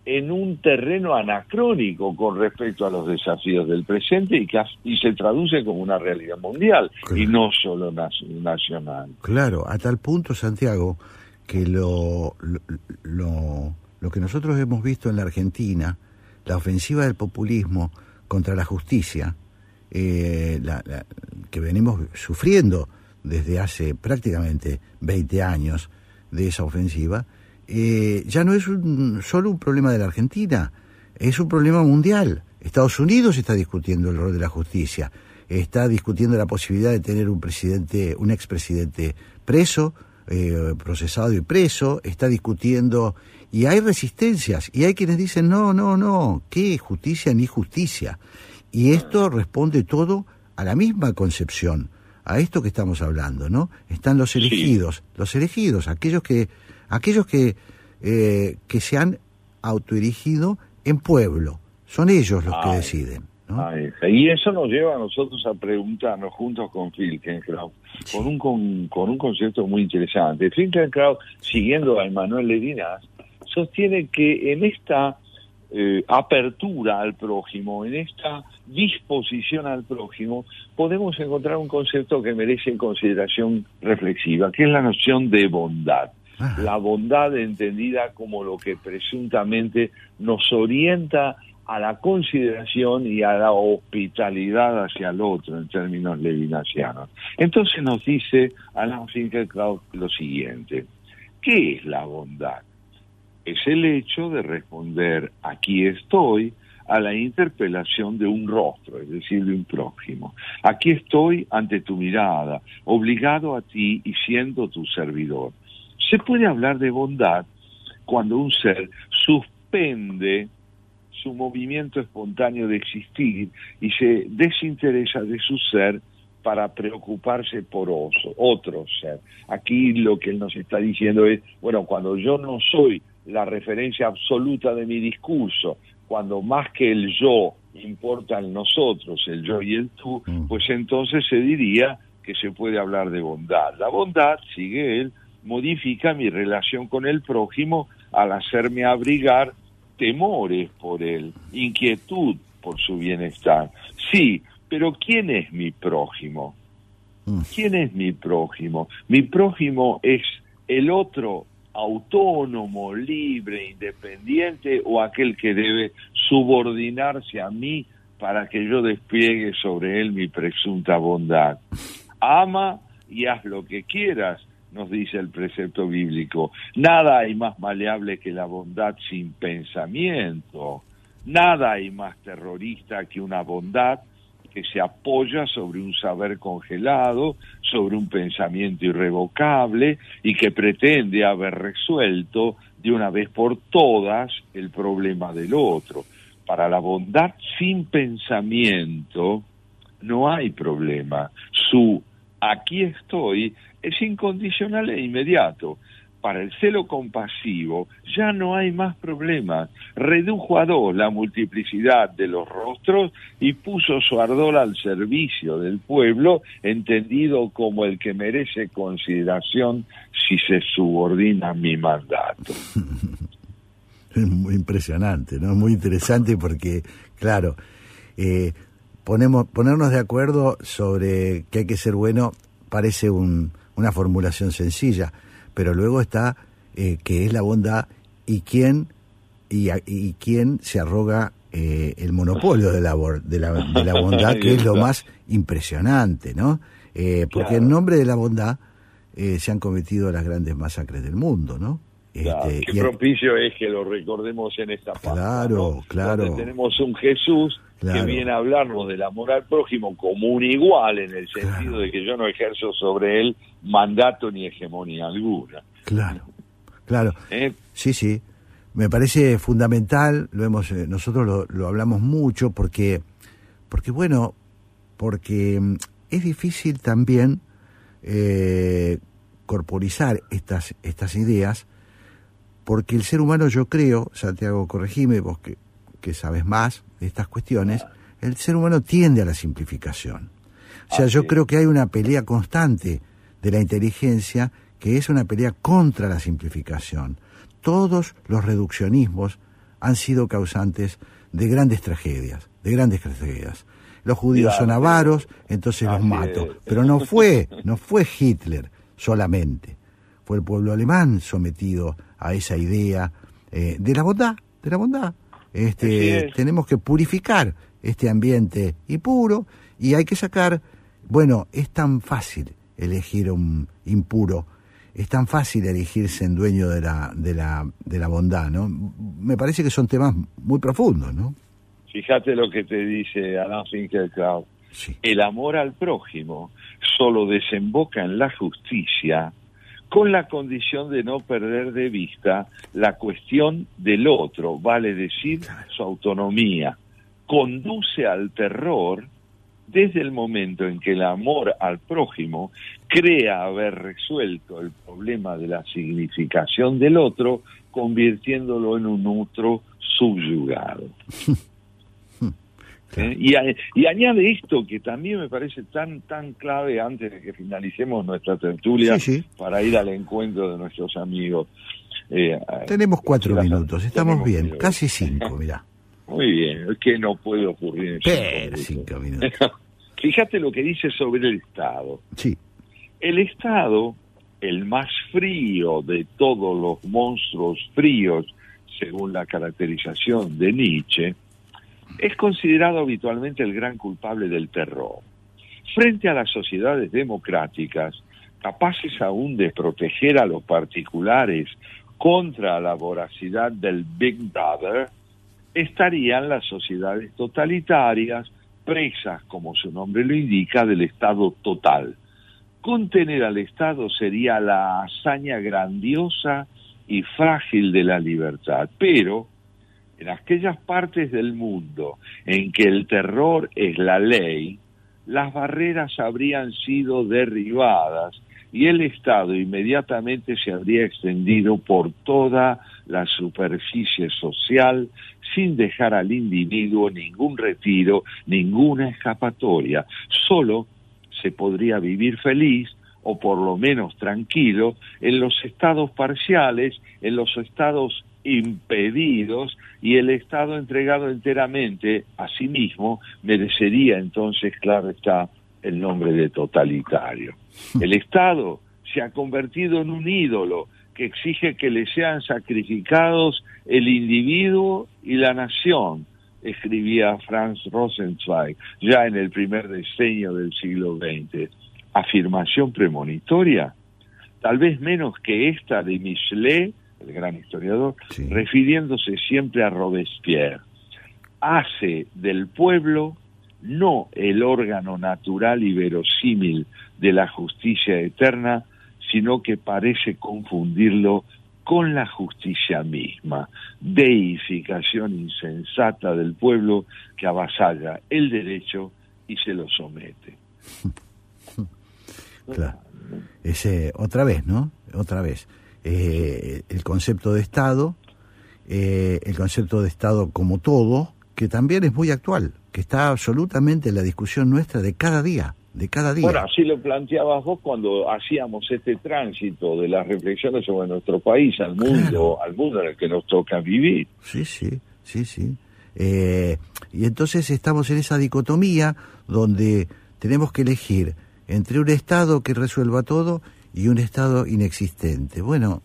S19: en un terreno anacrónico con respecto a los desafíos del presente y, que, y se traduce como una realidad mundial y no solo nacional.
S1: Claro, a tal punto, Santiago, que lo, lo, lo, que nosotros hemos visto en la Argentina, la ofensiva del populismo contra la justicia, eh, que venimos sufriendo desde hace prácticamente 20 años de esa ofensiva, eh, ya no es un, solo un problema de la Argentina, es un problema mundial. Estados Unidos está discutiendo el rol de la justicia, está discutiendo la posibilidad de tener un presidente, un expresidente preso, eh, procesado y preso, está discutiendo y hay resistencias y hay quienes dicen no, no, no, qué justicia ni justicia. Y esto responde todo a la misma concepción, a esto que estamos hablando, ¿no? Están los elegidos, los elegidos, aquellos que aquellos que, eh, que se han autoerigido en pueblo. Son ellos los que deciden.
S19: y eso nos lleva a nosotros a preguntarnos juntos con Finkenkraut, con, un, con, con, un concepto muy interesante. Finkenkraut, siguiendo a Emanuel Levinas, sostiene que en esta eh, apertura al prójimo, en esta disposición al prójimo, podemos encontrar un concepto que merece consideración reflexiva, que es la noción de bondad la bondad entendida como lo que presuntamente nos orienta a la consideración y a la hospitalidad hacia el otro en términos levinasianos. Entonces nos dice Alan Finkelkraut lo siguiente, ¿qué es la bondad? Es el hecho de responder aquí estoy a la interpelación de un rostro, es decir, de un prójimo. Aquí estoy ante tu mirada, obligado a ti y siendo tu servidor. Se puede hablar de bondad cuando un ser suspende su movimiento espontáneo de existir y se desinteresa de su ser para preocuparse por otro ser. Aquí lo que él nos está diciendo es, bueno, cuando yo no soy la referencia absoluta de mi discurso, cuando más que el yo importa el nosotros, el yo y el tú, mm. pues entonces se diría que se puede hablar de bondad. La bondad, sigue él, modifica mi relación con el prójimo al hacerme abrigar temores por él, inquietud por su bienestar. Sí, pero ¿quién es mi prójimo? Mm. ¿Quién es mi prójimo? Mi prójimo es el otro autónomo, libre, independiente o aquel que debe subordinarse a mí para que yo despliegue sobre él mi presunta bondad. Ama y haz lo que quieras, nos dice el precepto bíblico. Nada hay más maleable que la bondad sin pensamiento. Nada hay más terrorista que una bondad que se apoya sobre un saber congelado, sobre un pensamiento irrevocable y que pretende haber resuelto de una vez por todas el problema del otro. Para la bondad sin pensamiento no hay problema. Su aquí estoy es incondicional e inmediato. Para el celo compasivo ya no hay más problemas. Redujo a dos la multiplicidad de los rostros y puso su ardor al servicio del pueblo, entendido como el que merece consideración si se subordina a mi mandato.
S1: Es muy impresionante, ¿no? Muy interesante porque, claro, eh, ponemos, ponernos de acuerdo sobre que hay que ser bueno parece un, una formulación sencilla, pero luego está eh, que es la bondad y quién y, y quién se arroga eh, el monopolio de la, de la, de la bondad, que es lo más impresionante, ¿no? Eh, porque en nombre de la bondad se han cometido las grandes masacres del mundo, ¿no?
S19: Claro,
S1: Este,
S19: qué
S1: y
S19: propicio es que lo recordemos en esta parte.
S1: Claro, claro.
S19: Donde tenemos un Jesús
S1: Claro.
S19: que viene a hablarnos del amor al prójimo como un igual, en el sentido de que yo no ejerzo sobre él mandato ni hegemonía alguna.
S1: Claro, claro.
S19: ¿eh?
S1: Sí, sí. Me parece fundamental, lo hemos, eh, nosotros lo, lo hablamos mucho porque, porque bueno, porque mm, es difícil también eh, corporizar estas, estas ideas, porque el ser humano, yo creo, Santiago, corregime, vos que, que sabes más de estas cuestiones, el ser humano tiende a la simplificación. O sea, yo creo que hay una pelea constante de la inteligencia que es una pelea contra la simplificación. Todos los reduccionismos han sido causantes de grandes tragedias, de grandes tragedias. Los judíos son avaros, entonces los mato. Pero no fue, no fue Hitler solamente. Fue el pueblo alemán sometido a esa idea eh, de la bondad, de la bondad. Este,
S19: es.
S1: tenemos que purificar este ambiente impuro y hay que sacar, bueno, es tan fácil elegir un impuro, es tan fácil elegirse en dueño de la, de la, de la bondad, ¿no? Me parece que son temas muy profundos, ¿no?
S19: Fíjate lo que te dice Alain Finkielkraut. El amor al prójimo solo desemboca en la justicia con la condición de no perder de vista la cuestión del otro, vale decir, su autonomía. Conduce al terror desde el momento en que el amor al prójimo crea haber resuelto el problema de la significación del otro, convirtiéndolo en un otro subyugado. ¿Eh? Y, a- y añade esto que también me parece tan tan clave antes de que finalicemos nuestra tertulia para ir al encuentro de nuestros amigos. Eh,
S1: Tenemos cuatro minutos, estamos bien,
S19: minutos.
S1: casi cinco, mirá.
S19: Muy bien, es que no puede ocurrir
S1: Pero
S19: cinco minutos. Fíjate lo que dice sobre el Estado.
S1: Sí.
S19: El Estado, el más frío de todos los monstruos fríos, según la caracterización de Nietzsche, es considerado habitualmente el gran culpable del terror. Frente a las sociedades democráticas, capaces aún de proteger a los particulares contra la voracidad del Big Brother, estarían las sociedades totalitarias, presas, como su nombre lo indica, del Estado total. Contener al Estado sería la hazaña grandiosa y frágil de la libertad, pero en aquellas partes del mundo en que el terror es la ley, las barreras habrían sido derribadas y el Estado inmediatamente se habría extendido por toda la superficie social sin dejar al individuo ningún retiro, ninguna escapatoria. Solo se podría vivir feliz o por lo menos tranquilo en los estados parciales, en los estados impedidos y el Estado entregado enteramente a sí mismo merecería entonces, claro está, el nombre de totalitario. El Estado se ha convertido en un ídolo que exige que le sean sacrificados el individuo y la nación, escribía Franz Rosenzweig ya en el primer decenio del siglo XX. Afirmación premonitoria, tal vez menos que esta de Michelet, el gran historiador, refiriéndose siempre a Robespierre. Hace del pueblo no el órgano natural y verosímil de la justicia eterna, sino que parece confundirlo con la justicia misma, deificación insensata del pueblo que avasalla el derecho y se lo somete.
S1: Claro. Ese, otra vez, ¿no? Otra vez. Eh, el concepto de Estado, eh, el concepto de Estado como todo, que también es muy actual, que está absolutamente en la discusión nuestra de cada día, de cada día.
S19: Bueno, así lo planteabas vos cuando hacíamos este tránsito de las reflexiones sobre nuestro país al mundo, al mundo en el que nos toca vivir.
S1: Sí, sí, sí, sí. Eh, y entonces estamos en esa dicotomía donde tenemos que elegir entre un Estado que resuelva todo y un Estado inexistente. Bueno,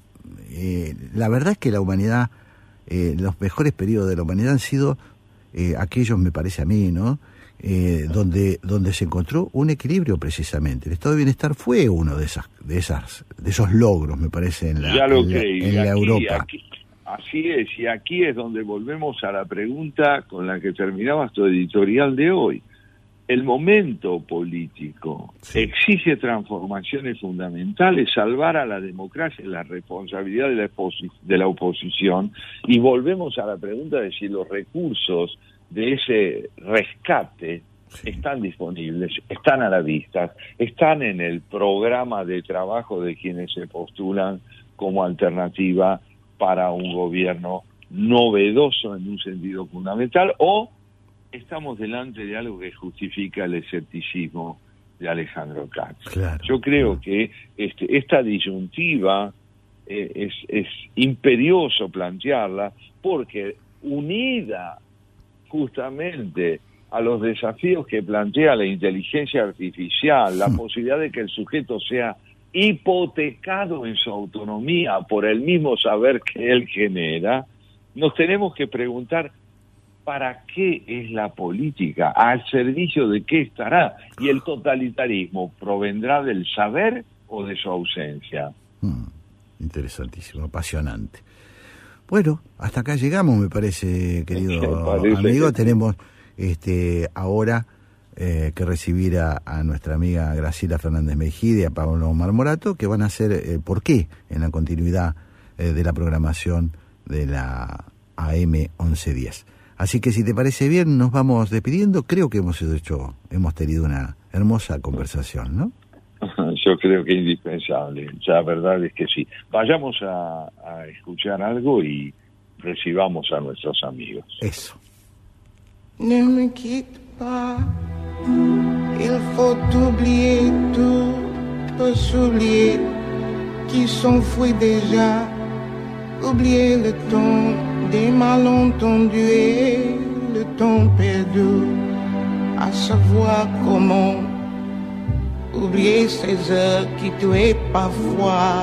S1: eh, la verdad es que la humanidad, eh, los mejores periodos de la humanidad han sido eh, aquellos, me parece a mí, ¿no? eh, donde, donde se encontró un equilibrio precisamente. El estado de bienestar fue uno de esas, de esas, de esos logros, me parece, en la,
S19: Ya lo
S1: en la-
S19: creo.
S1: en
S19: y
S1: la
S19: aquí-
S1: Europa.
S19: aquí- así es, y aquí es donde volvemos a la pregunta con la que terminabas tu editorial de hoy. El momento político exige transformaciones fundamentales, salvar a la democracia es la responsabilidad de la, exposi- de la oposición. Y volvemos a la pregunta de si los recursos de ese rescate están disponibles, están a la vista, están en el programa de trabajo de quienes se postulan como alternativa para un gobierno novedoso en un sentido fundamental o estamos delante de algo que justifica el escepticismo de Alejandro Katz. Yo creo que este, esta disyuntiva eh, es, es imperioso plantearla porque unida justamente a los desafíos que plantea la inteligencia artificial, la posibilidad de que el sujeto sea hipotecado en su autonomía por el mismo saber que él genera, nos tenemos que preguntar ¿para qué es la política? ¿Al servicio de qué estará? ¿Y el totalitarismo provendrá del saber o de su ausencia?
S1: Interesantísimo, apasionante. Bueno, hasta acá llegamos, me parece, querido
S19: parece
S1: amigo.
S19: que.
S1: Tenemos este ahora eh, que recibir a, a nuestra amiga Graciela Fernández Mejide y a Pablo Marmorato, que van a hacer eh, por qué en la continuidad eh, de la programación de la AM 1110. Así que si te parece bien, nos vamos despidiendo. Creo que hemos hecho, hemos tenido una hermosa conversación, ¿no?
S19: Yo creo que es indispensable. La verdad es que sí. Vayamos a, a escuchar algo y recibamos a nuestros amigos.
S1: Eso.
S13: Ne me quitte pas, il faut oublier tout, peut s'oublier qui s'enfuit déjà, oublier le temps des malentendus et le temps perdu, à savoir comment oublier ces heures qui tuaient parfois,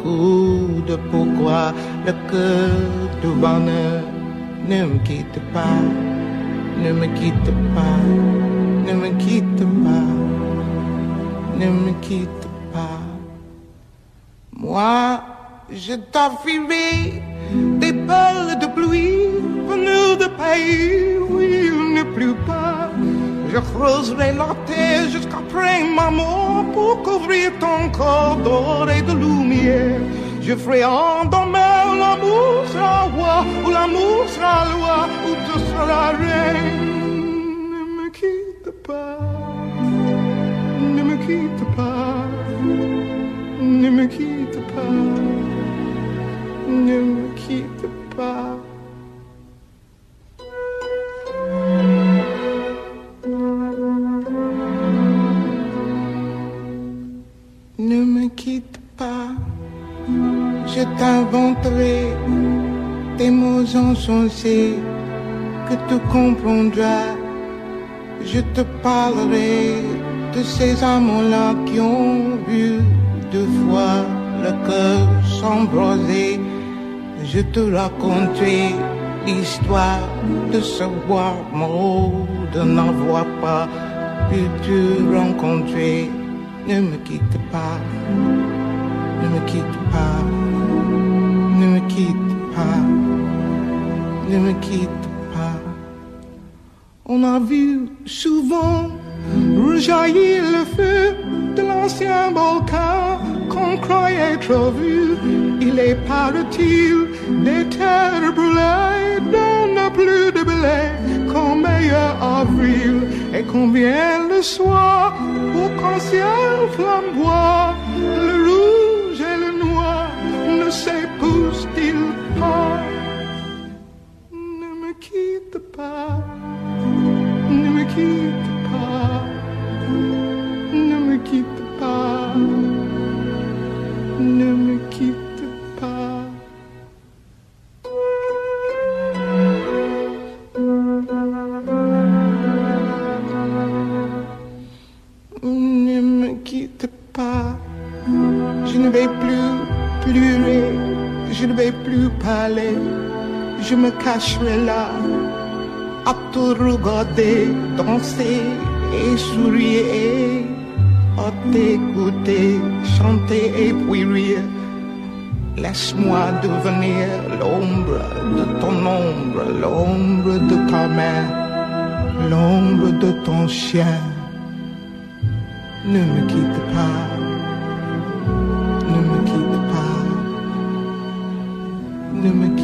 S13: coup de pourquoi le cœur du bonheur ne me quitte pas. Ne me quitte pas, ne me quitte pas, ne me quitte pas. Moi, je t'offrirai des perles de pluie venues de pays où il ne pleut pas. Je creuserai la terre jusqu'après ma mort pour couvrir ton corps d'or et de lumière. Je ferai en demain l'amour sera roi, où l'amour sera loi, où tu seras reine. Ne me quitte pas, ne me quitte pas, ne me quitte pas, ne me quitte pas. Ne me quitte pas, je t'inventerai des mots insensés que tu comprendras. Je te parlerai de ces amants-là qui ont vu deux fois le cœur s'embraser. Je te raconterai l'histoire de ce mort, de n'avoir pas pu te rencontrer. Ne me quitte pas, ne me quitte pas, ne me quitte pas, ne me quitte pas. On a vu souvent rejaillir le feu de l'ancien volcan qu'on croyait trop vu. Il est paraît-il des terres brûlées? Dont n'a plus de blé qu'en meilleur avril. Et vient le soir pour qu'en ciel flamboie le rouge et le noir ne s'épousent-ils pas? Ne me quitte pas, ne me quitte là, à te regarder danser et sourire, à t'écouter chanter et puis rire. Laisse-moi devenir l'ombre de ton ombre, l'ombre de ta main, l'ombre de ton chien. Ne me quitte pas, ne me quitte pas, ne me quitte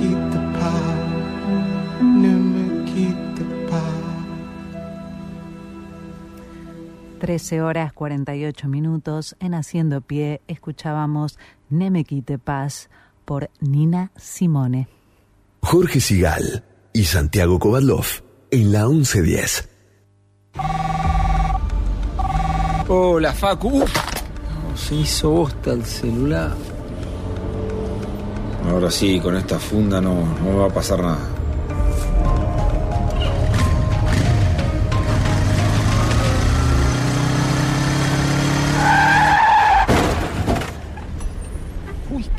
S3: 13 horas 48 minutos en Haciendo Pie escuchábamos Neme Quite Paz por Nina Simone.
S2: Jorge Sigal y Santiago Kovadlov en la 1110.
S22: Hola, Facu. Uf. No, se hizo bosta el celular.
S12: Ahora sí, con esta funda no, no me va a pasar nada.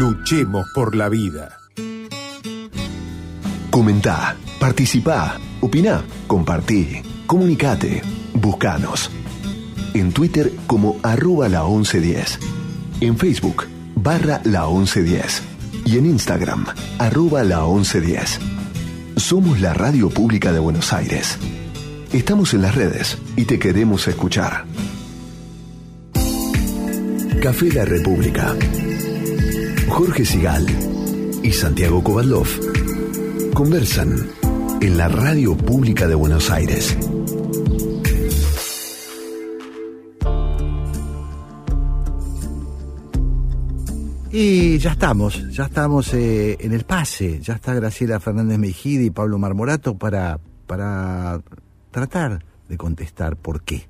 S14: Luchemos por la vida.
S2: Comentá, participá, opina, compartí, comunicate, buscanos. En Twitter como arroba la 1110. En Facebook barra la 1110. Y en Instagram arroba la 1110. Somos la radio pública de Buenos Aires. Estamos en las redes y te queremos escuchar. Café La República. Jorge Sigal y Santiago Kovadlov conversan en la radio pública de Buenos Aires.
S1: Y ya estamos, ya estamos eh, en el pase, ya está Graciela Fernández Mejide y Pablo Marmorato para, para tratar de contestar por qué.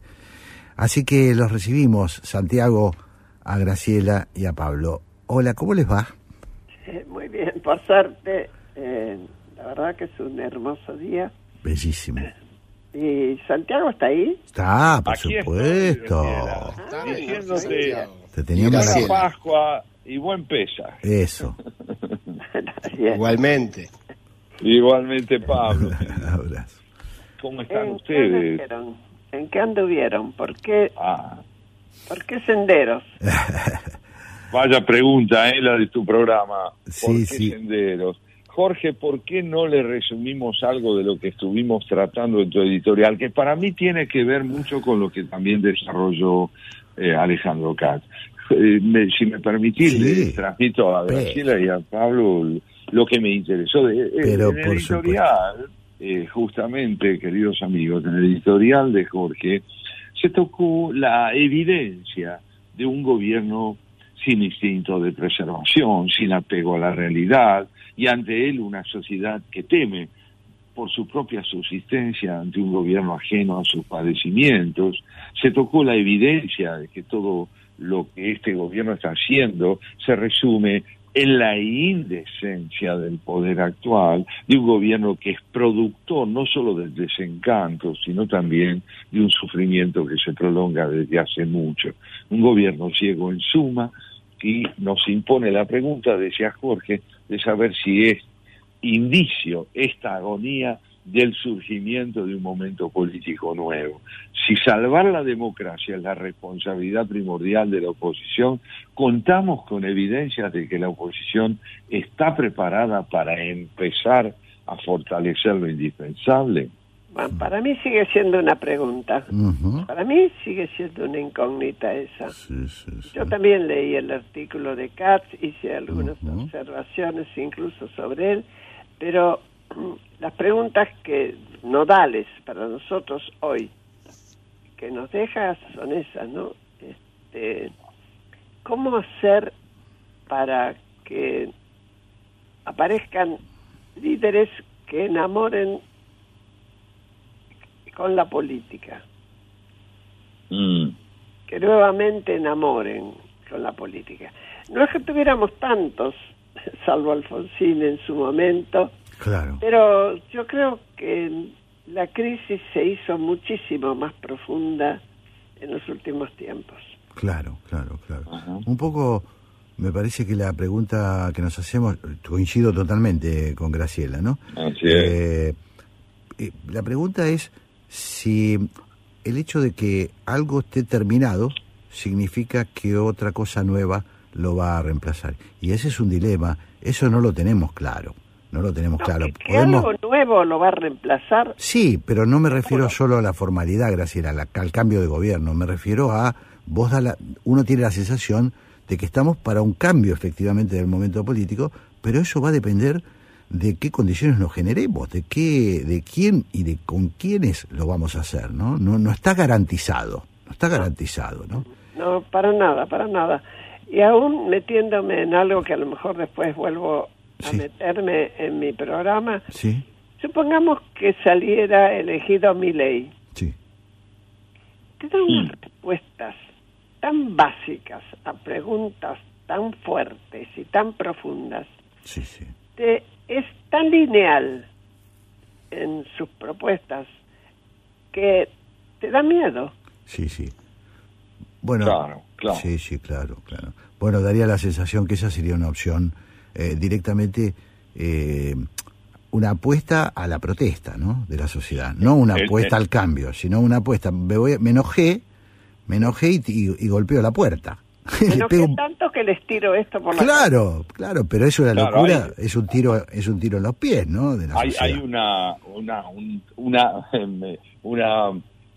S1: Así que los recibimos, Santiago, a Graciela y a Pablo. Hola, ¿cómo les va?
S23: Eh, Muy bien, por suerte, eh, la verdad que es un hermoso día.
S1: Bellísimo.
S23: ¿Y Santiago está ahí?
S1: Está, por
S19: Aquí
S1: supuesto.
S23: Ah,
S19: Diciéndote
S1: Te teníamos
S19: buena. Pascua y buen pesa.
S1: Eso.
S24: Igualmente.
S19: Igualmente, Pablo.
S1: Abrazo.
S19: ¿Cómo están
S23: ¿En qué
S19: ustedes?
S23: ¿En qué anduvieron? ¿Por qué,
S19: Ah,
S23: ¿por qué senderos?
S19: vaya pregunta, ¿eh? La de tu programa. ¿Por
S1: Sí,
S19: qué
S1: sí.
S19: senderos? Jorge, ¿por qué no le resumimos algo de lo que estuvimos tratando en tu editorial? Que para mí tiene que ver mucho con lo que también desarrolló eh, Alejandro Katz. Eh, me- si me permitís,
S1: Sí.
S19: le transmito a Graciela y a Pablo lo que me interesó. De, eh,
S1: Pero
S19: en el editorial, eh, justamente, queridos amigos, en el editorial de Jorge, se tocó la evidencia de un gobierno sin instinto de preservación, sin apego a la realidad, y ante él una sociedad que teme por su propia subsistencia ante un gobierno ajeno a sus padecimientos. Se tocó la evidencia de que todo lo que este gobierno está haciendo se resume en la indecencia del poder actual, de un gobierno que es productor no solo del desencanto, sino también de un sufrimiento que se prolonga desde hace mucho. Un gobierno ciego en suma y nos impone la pregunta, decía Jorge, de saber si es indicio esta agonía del surgimiento de un momento político nuevo. Si salvar la democracia es la responsabilidad primordial de la oposición, contamos con evidencias de que la oposición está preparada para empezar a fortalecer lo indispensable.
S23: Bueno, para mí sigue siendo una pregunta. Para mí sigue siendo una incógnita esa. Yo también leí el artículo de Katz, hice algunas observaciones incluso sobre él, pero mm, las preguntas que nodales para nosotros hoy, que nos deja son esas, ¿no? Este, ¿Cómo hacer para que aparezcan líderes que enamoren con la política.
S19: Mm.
S23: Que nuevamente enamoren con la política. No es que tuviéramos tantos, salvo Alfonsín en su momento,
S1: Claro.
S23: pero yo creo que la crisis se hizo muchísimo más profunda en los últimos tiempos.
S1: Claro, claro, claro. Un poco me parece que la pregunta que nos hacemos, coincido totalmente con Graciela, ¿no?
S19: Así
S1: Eh, eh, la pregunta es si el hecho de que algo esté terminado significa que otra cosa nueva lo va a reemplazar. Y ese es un dilema, eso no lo tenemos claro, no lo tenemos claro.
S23: Que algo nuevo lo va a reemplazar.
S1: Sí, pero no me refiero solo a la formalidad, Graciela, la- al cambio de gobierno. Me refiero a, vos da la- uno tiene la sensación de que estamos para un cambio efectivamente del momento político, pero eso va a depender de qué condiciones nos generemos, de qué, de quién y de con quiénes lo vamos a hacer, ¿no? No, no está garantizado, no está garantizado, ¿no?
S23: No, para nada, para nada. Y aún metiéndome en algo que a lo mejor después vuelvo a meterme en mi programa,
S1: Sí,
S23: supongamos que saliera elegido mi ley.
S1: Sí.
S23: Te da unas respuestas tan básicas a preguntas tan fuertes y tan profundas.
S1: Sí, sí.
S23: Te- es tan lineal en sus propuestas que te da miedo.
S1: sí, sí. Bueno,
S19: Claro, claro.
S1: sí, sí, claro, claro. Bueno, daría la sensación que esa sería una opción eh, directamente eh, una apuesta a la protesta, ¿no? De la sociedad, no una
S19: El-
S1: apuesta
S19: el-
S1: al cambio, sino una apuesta. Me, voy- me enojé, me enojé y, y- y golpeo la puerta.
S23: Pero
S1: pego
S23: que tanto que les tiro esto por la
S1: Claro, claro, pero la
S19: Claro,
S1: locura
S19: hay-
S1: es un tiro, es un tiro en los pies, ¿no? De la
S19: hay, hay una una un- una una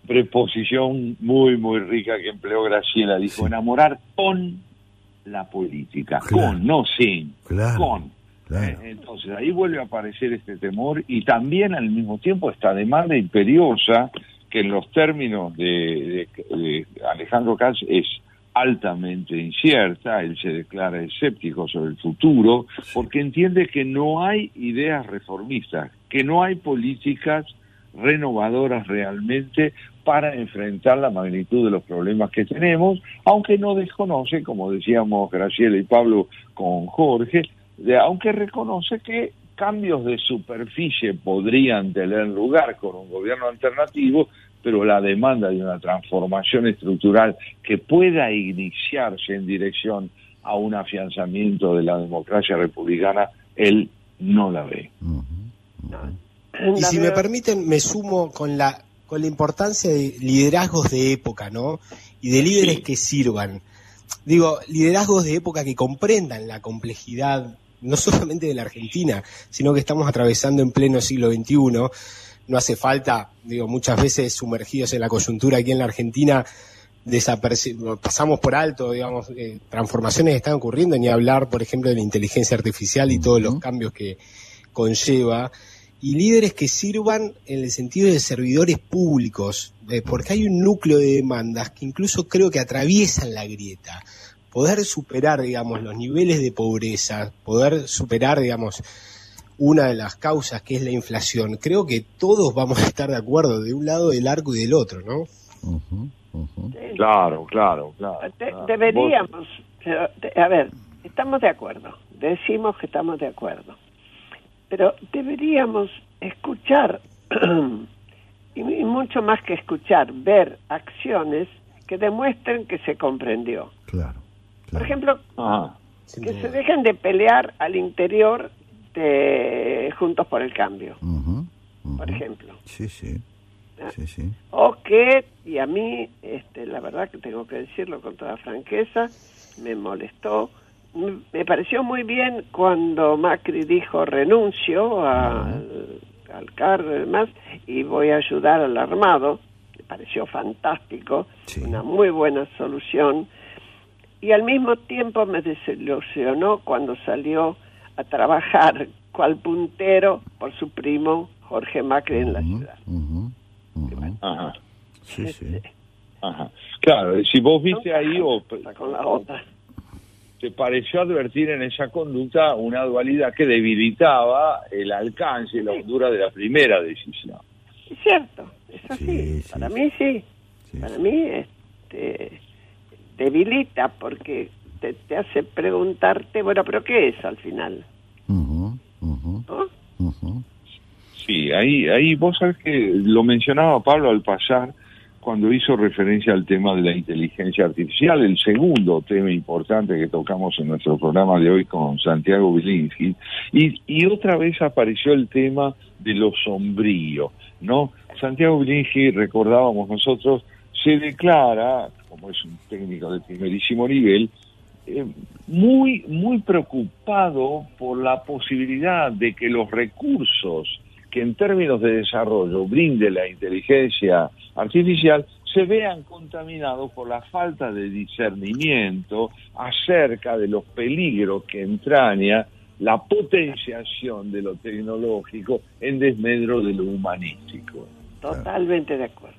S19: preposición muy muy rica que empleó Graciela dijo enamorar con la política
S1: Claro.
S19: con no sin
S1: Claro,
S19: con
S1: claro.
S19: Eh, entonces ahí vuelve a aparecer este temor y también al mismo tiempo esta demanda imperiosa que en los términos de, de- de Alejandro Katz es altamente incierta, él se declara escéptico sobre el futuro, porque entiende que no hay ideas reformistas, que no hay políticas renovadoras realmente para enfrentar la magnitud de los problemas que tenemos, aunque no desconoce, como decíamos Graciela y Pablo con Jorge, de- aunque reconoce que cambios de superficie podrían tener lugar con un gobierno alternativo, pero la demanda de una transformación estructural que pueda iniciarse en dirección a un afianzamiento de la democracia republicana, él no la ve.
S25: Y si me permiten, me sumo con la, con la importancia de liderazgos de época, ¿no? Y de líderes que sirvan. Digo, liderazgos de época que comprendan la complejidad, no solamente de la Argentina, sino que estamos atravesando en pleno siglo XXI. No hace falta, digo, muchas veces sumergidos en la coyuntura aquí en la Argentina, pasamos por alto, digamos, eh, transformaciones que están ocurriendo, ni hablar, por ejemplo, de la inteligencia artificial y todos los cambios que conlleva, y líderes que sirvan en el sentido de servidores públicos, eh, porque hay un núcleo de demandas que incluso creo que atraviesan la grieta. Poder superar, digamos, los niveles de pobreza, poder superar, digamos, una de las causas que es la inflación. Creo que todos vamos a estar de acuerdo de un lado del arco y del otro, ¿no?
S19: Claro, claro, claro.
S23: De-
S19: claro.
S23: deberíamos, pero, de- a ver, estamos de acuerdo, decimos que estamos de acuerdo, pero deberíamos escuchar, y, y mucho más que escuchar, ver acciones que demuestren que se comprendió.
S1: Claro.
S23: Por ejemplo,
S19: Ajá.
S23: que se dejen de pelear al interior de Juntos por el Cambio, por ejemplo.
S1: Sí, sí. Sí, sí.
S23: O que, y a mí, este, la verdad que tengo que decirlo con toda franqueza, me molestó. Me pareció muy bien cuando Macri dijo renuncio a- al, al cargo y demás y voy a ayudar al armado. Me pareció fantástico, una muy buena solución. Y al mismo tiempo me desilusionó cuando salió a trabajar cual puntero por su primo Jorge Macri en la ciudad.
S19: Ajá.
S1: Sí, sí.
S19: Ajá. Claro, si vos viste ahí o
S23: con la otra.
S19: te pareció advertir en esa conducta una dualidad que debilitaba el alcance y la hondura de la primera decisión.
S23: Es cierto, es así. Para mí sí. Para mí este, debilita porque te, te, hace preguntarte, bueno, pero ¿qué es al final?
S19: ¿No? Sí, ahí, ahí vos sabés que lo mencionaba Pablo al pasar cuando hizo referencia al tema de la inteligencia artificial, el segundo tema importante que tocamos en nuestro programa de hoy con Santiago Bilinski, y, y otra vez apareció el tema de lo sombrío, ¿no? Santiago Bilinski, recordábamos nosotros, se declara, como es un técnico de primerísimo nivel, eh, muy, muy preocupado por la posibilidad de que los recursos que en términos de desarrollo brinde la inteligencia artificial se vean contaminados por la falta de discernimiento acerca de los peligros que entraña la potenciación de lo tecnológico en desmedro de lo humanístico.
S23: Totalmente de acuerdo.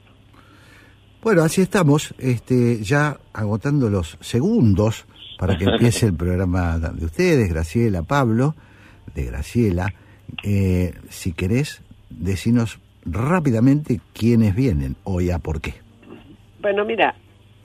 S1: Bueno, así estamos, este, ya agotando los segundos para que empiece el programa de ustedes, Graciela, Pablo, de Graciela. Eh, si querés, decinos rápidamente quiénes vienen o ya por qué.
S23: Bueno, mira,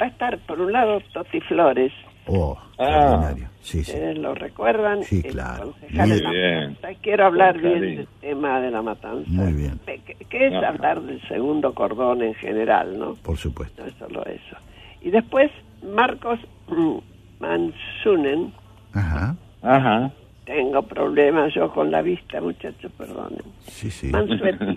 S23: va a estar por un lado Toti Flores.
S1: Oh, ah. sí, sí.
S23: ¿Lo recuerdan?
S1: Sí, claro.
S19: Muy bien.
S23: Quiero hablar bien del tema de la matanza.
S1: Muy bien.
S23: Que, es hablar del segundo cordón en general, ¿no?
S1: Por supuesto.
S23: No es solo eso. Y después Marcos Mansunen.
S1: Ajá.
S19: Ajá.
S23: Tengo problemas yo con la vista, muchachos, perdonen.
S1: Sí, sí.
S23: Mansuetti,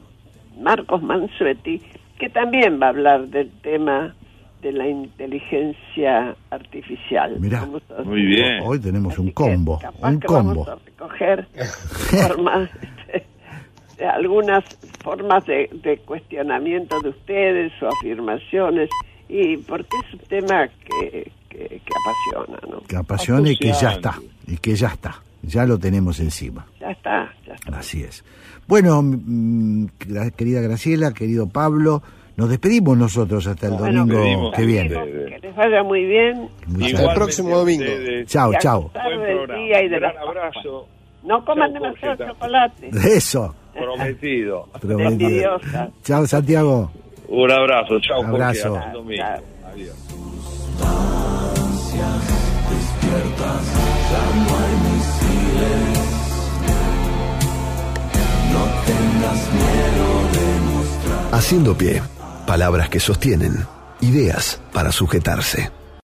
S23: Marcos Mansuetti, que también va a hablar del tema de la inteligencia artificial.
S1: Mira,
S19: muy bien.
S1: Hoy tenemos un combo, un
S23: que
S1: combo.
S23: Vamos a recoger formas, este, algunas formas de, de cuestionamiento de ustedes o afirmaciones y porque es un tema que, que, apasiona, ¿no?
S1: Que apasiona y que ya está, y que ya está, ya lo tenemos encima.
S23: Ya está, ya está.
S1: Así es. Bueno, mm, querida Graciela, querido Pablo, nos despedimos nosotros hasta el
S23: Bueno,
S1: domingo que viene.
S23: Que les vaya muy bien.
S1: Muchas
S25: el próximo domingo.
S1: Chao, chao.
S23: las
S19: abrazo.
S23: No coman demasiado chocolate.
S1: Eso.
S19: Prometido.
S1: Prometido. Chao, Santiago.
S19: Un abrazo. Chao, Jorge.
S1: Abrazo.
S19: Hasta el domingo.
S23: Chao.
S19: Adiós.
S2: Haciendo pie. Palabras que sostienen. Ideas para sujetarse.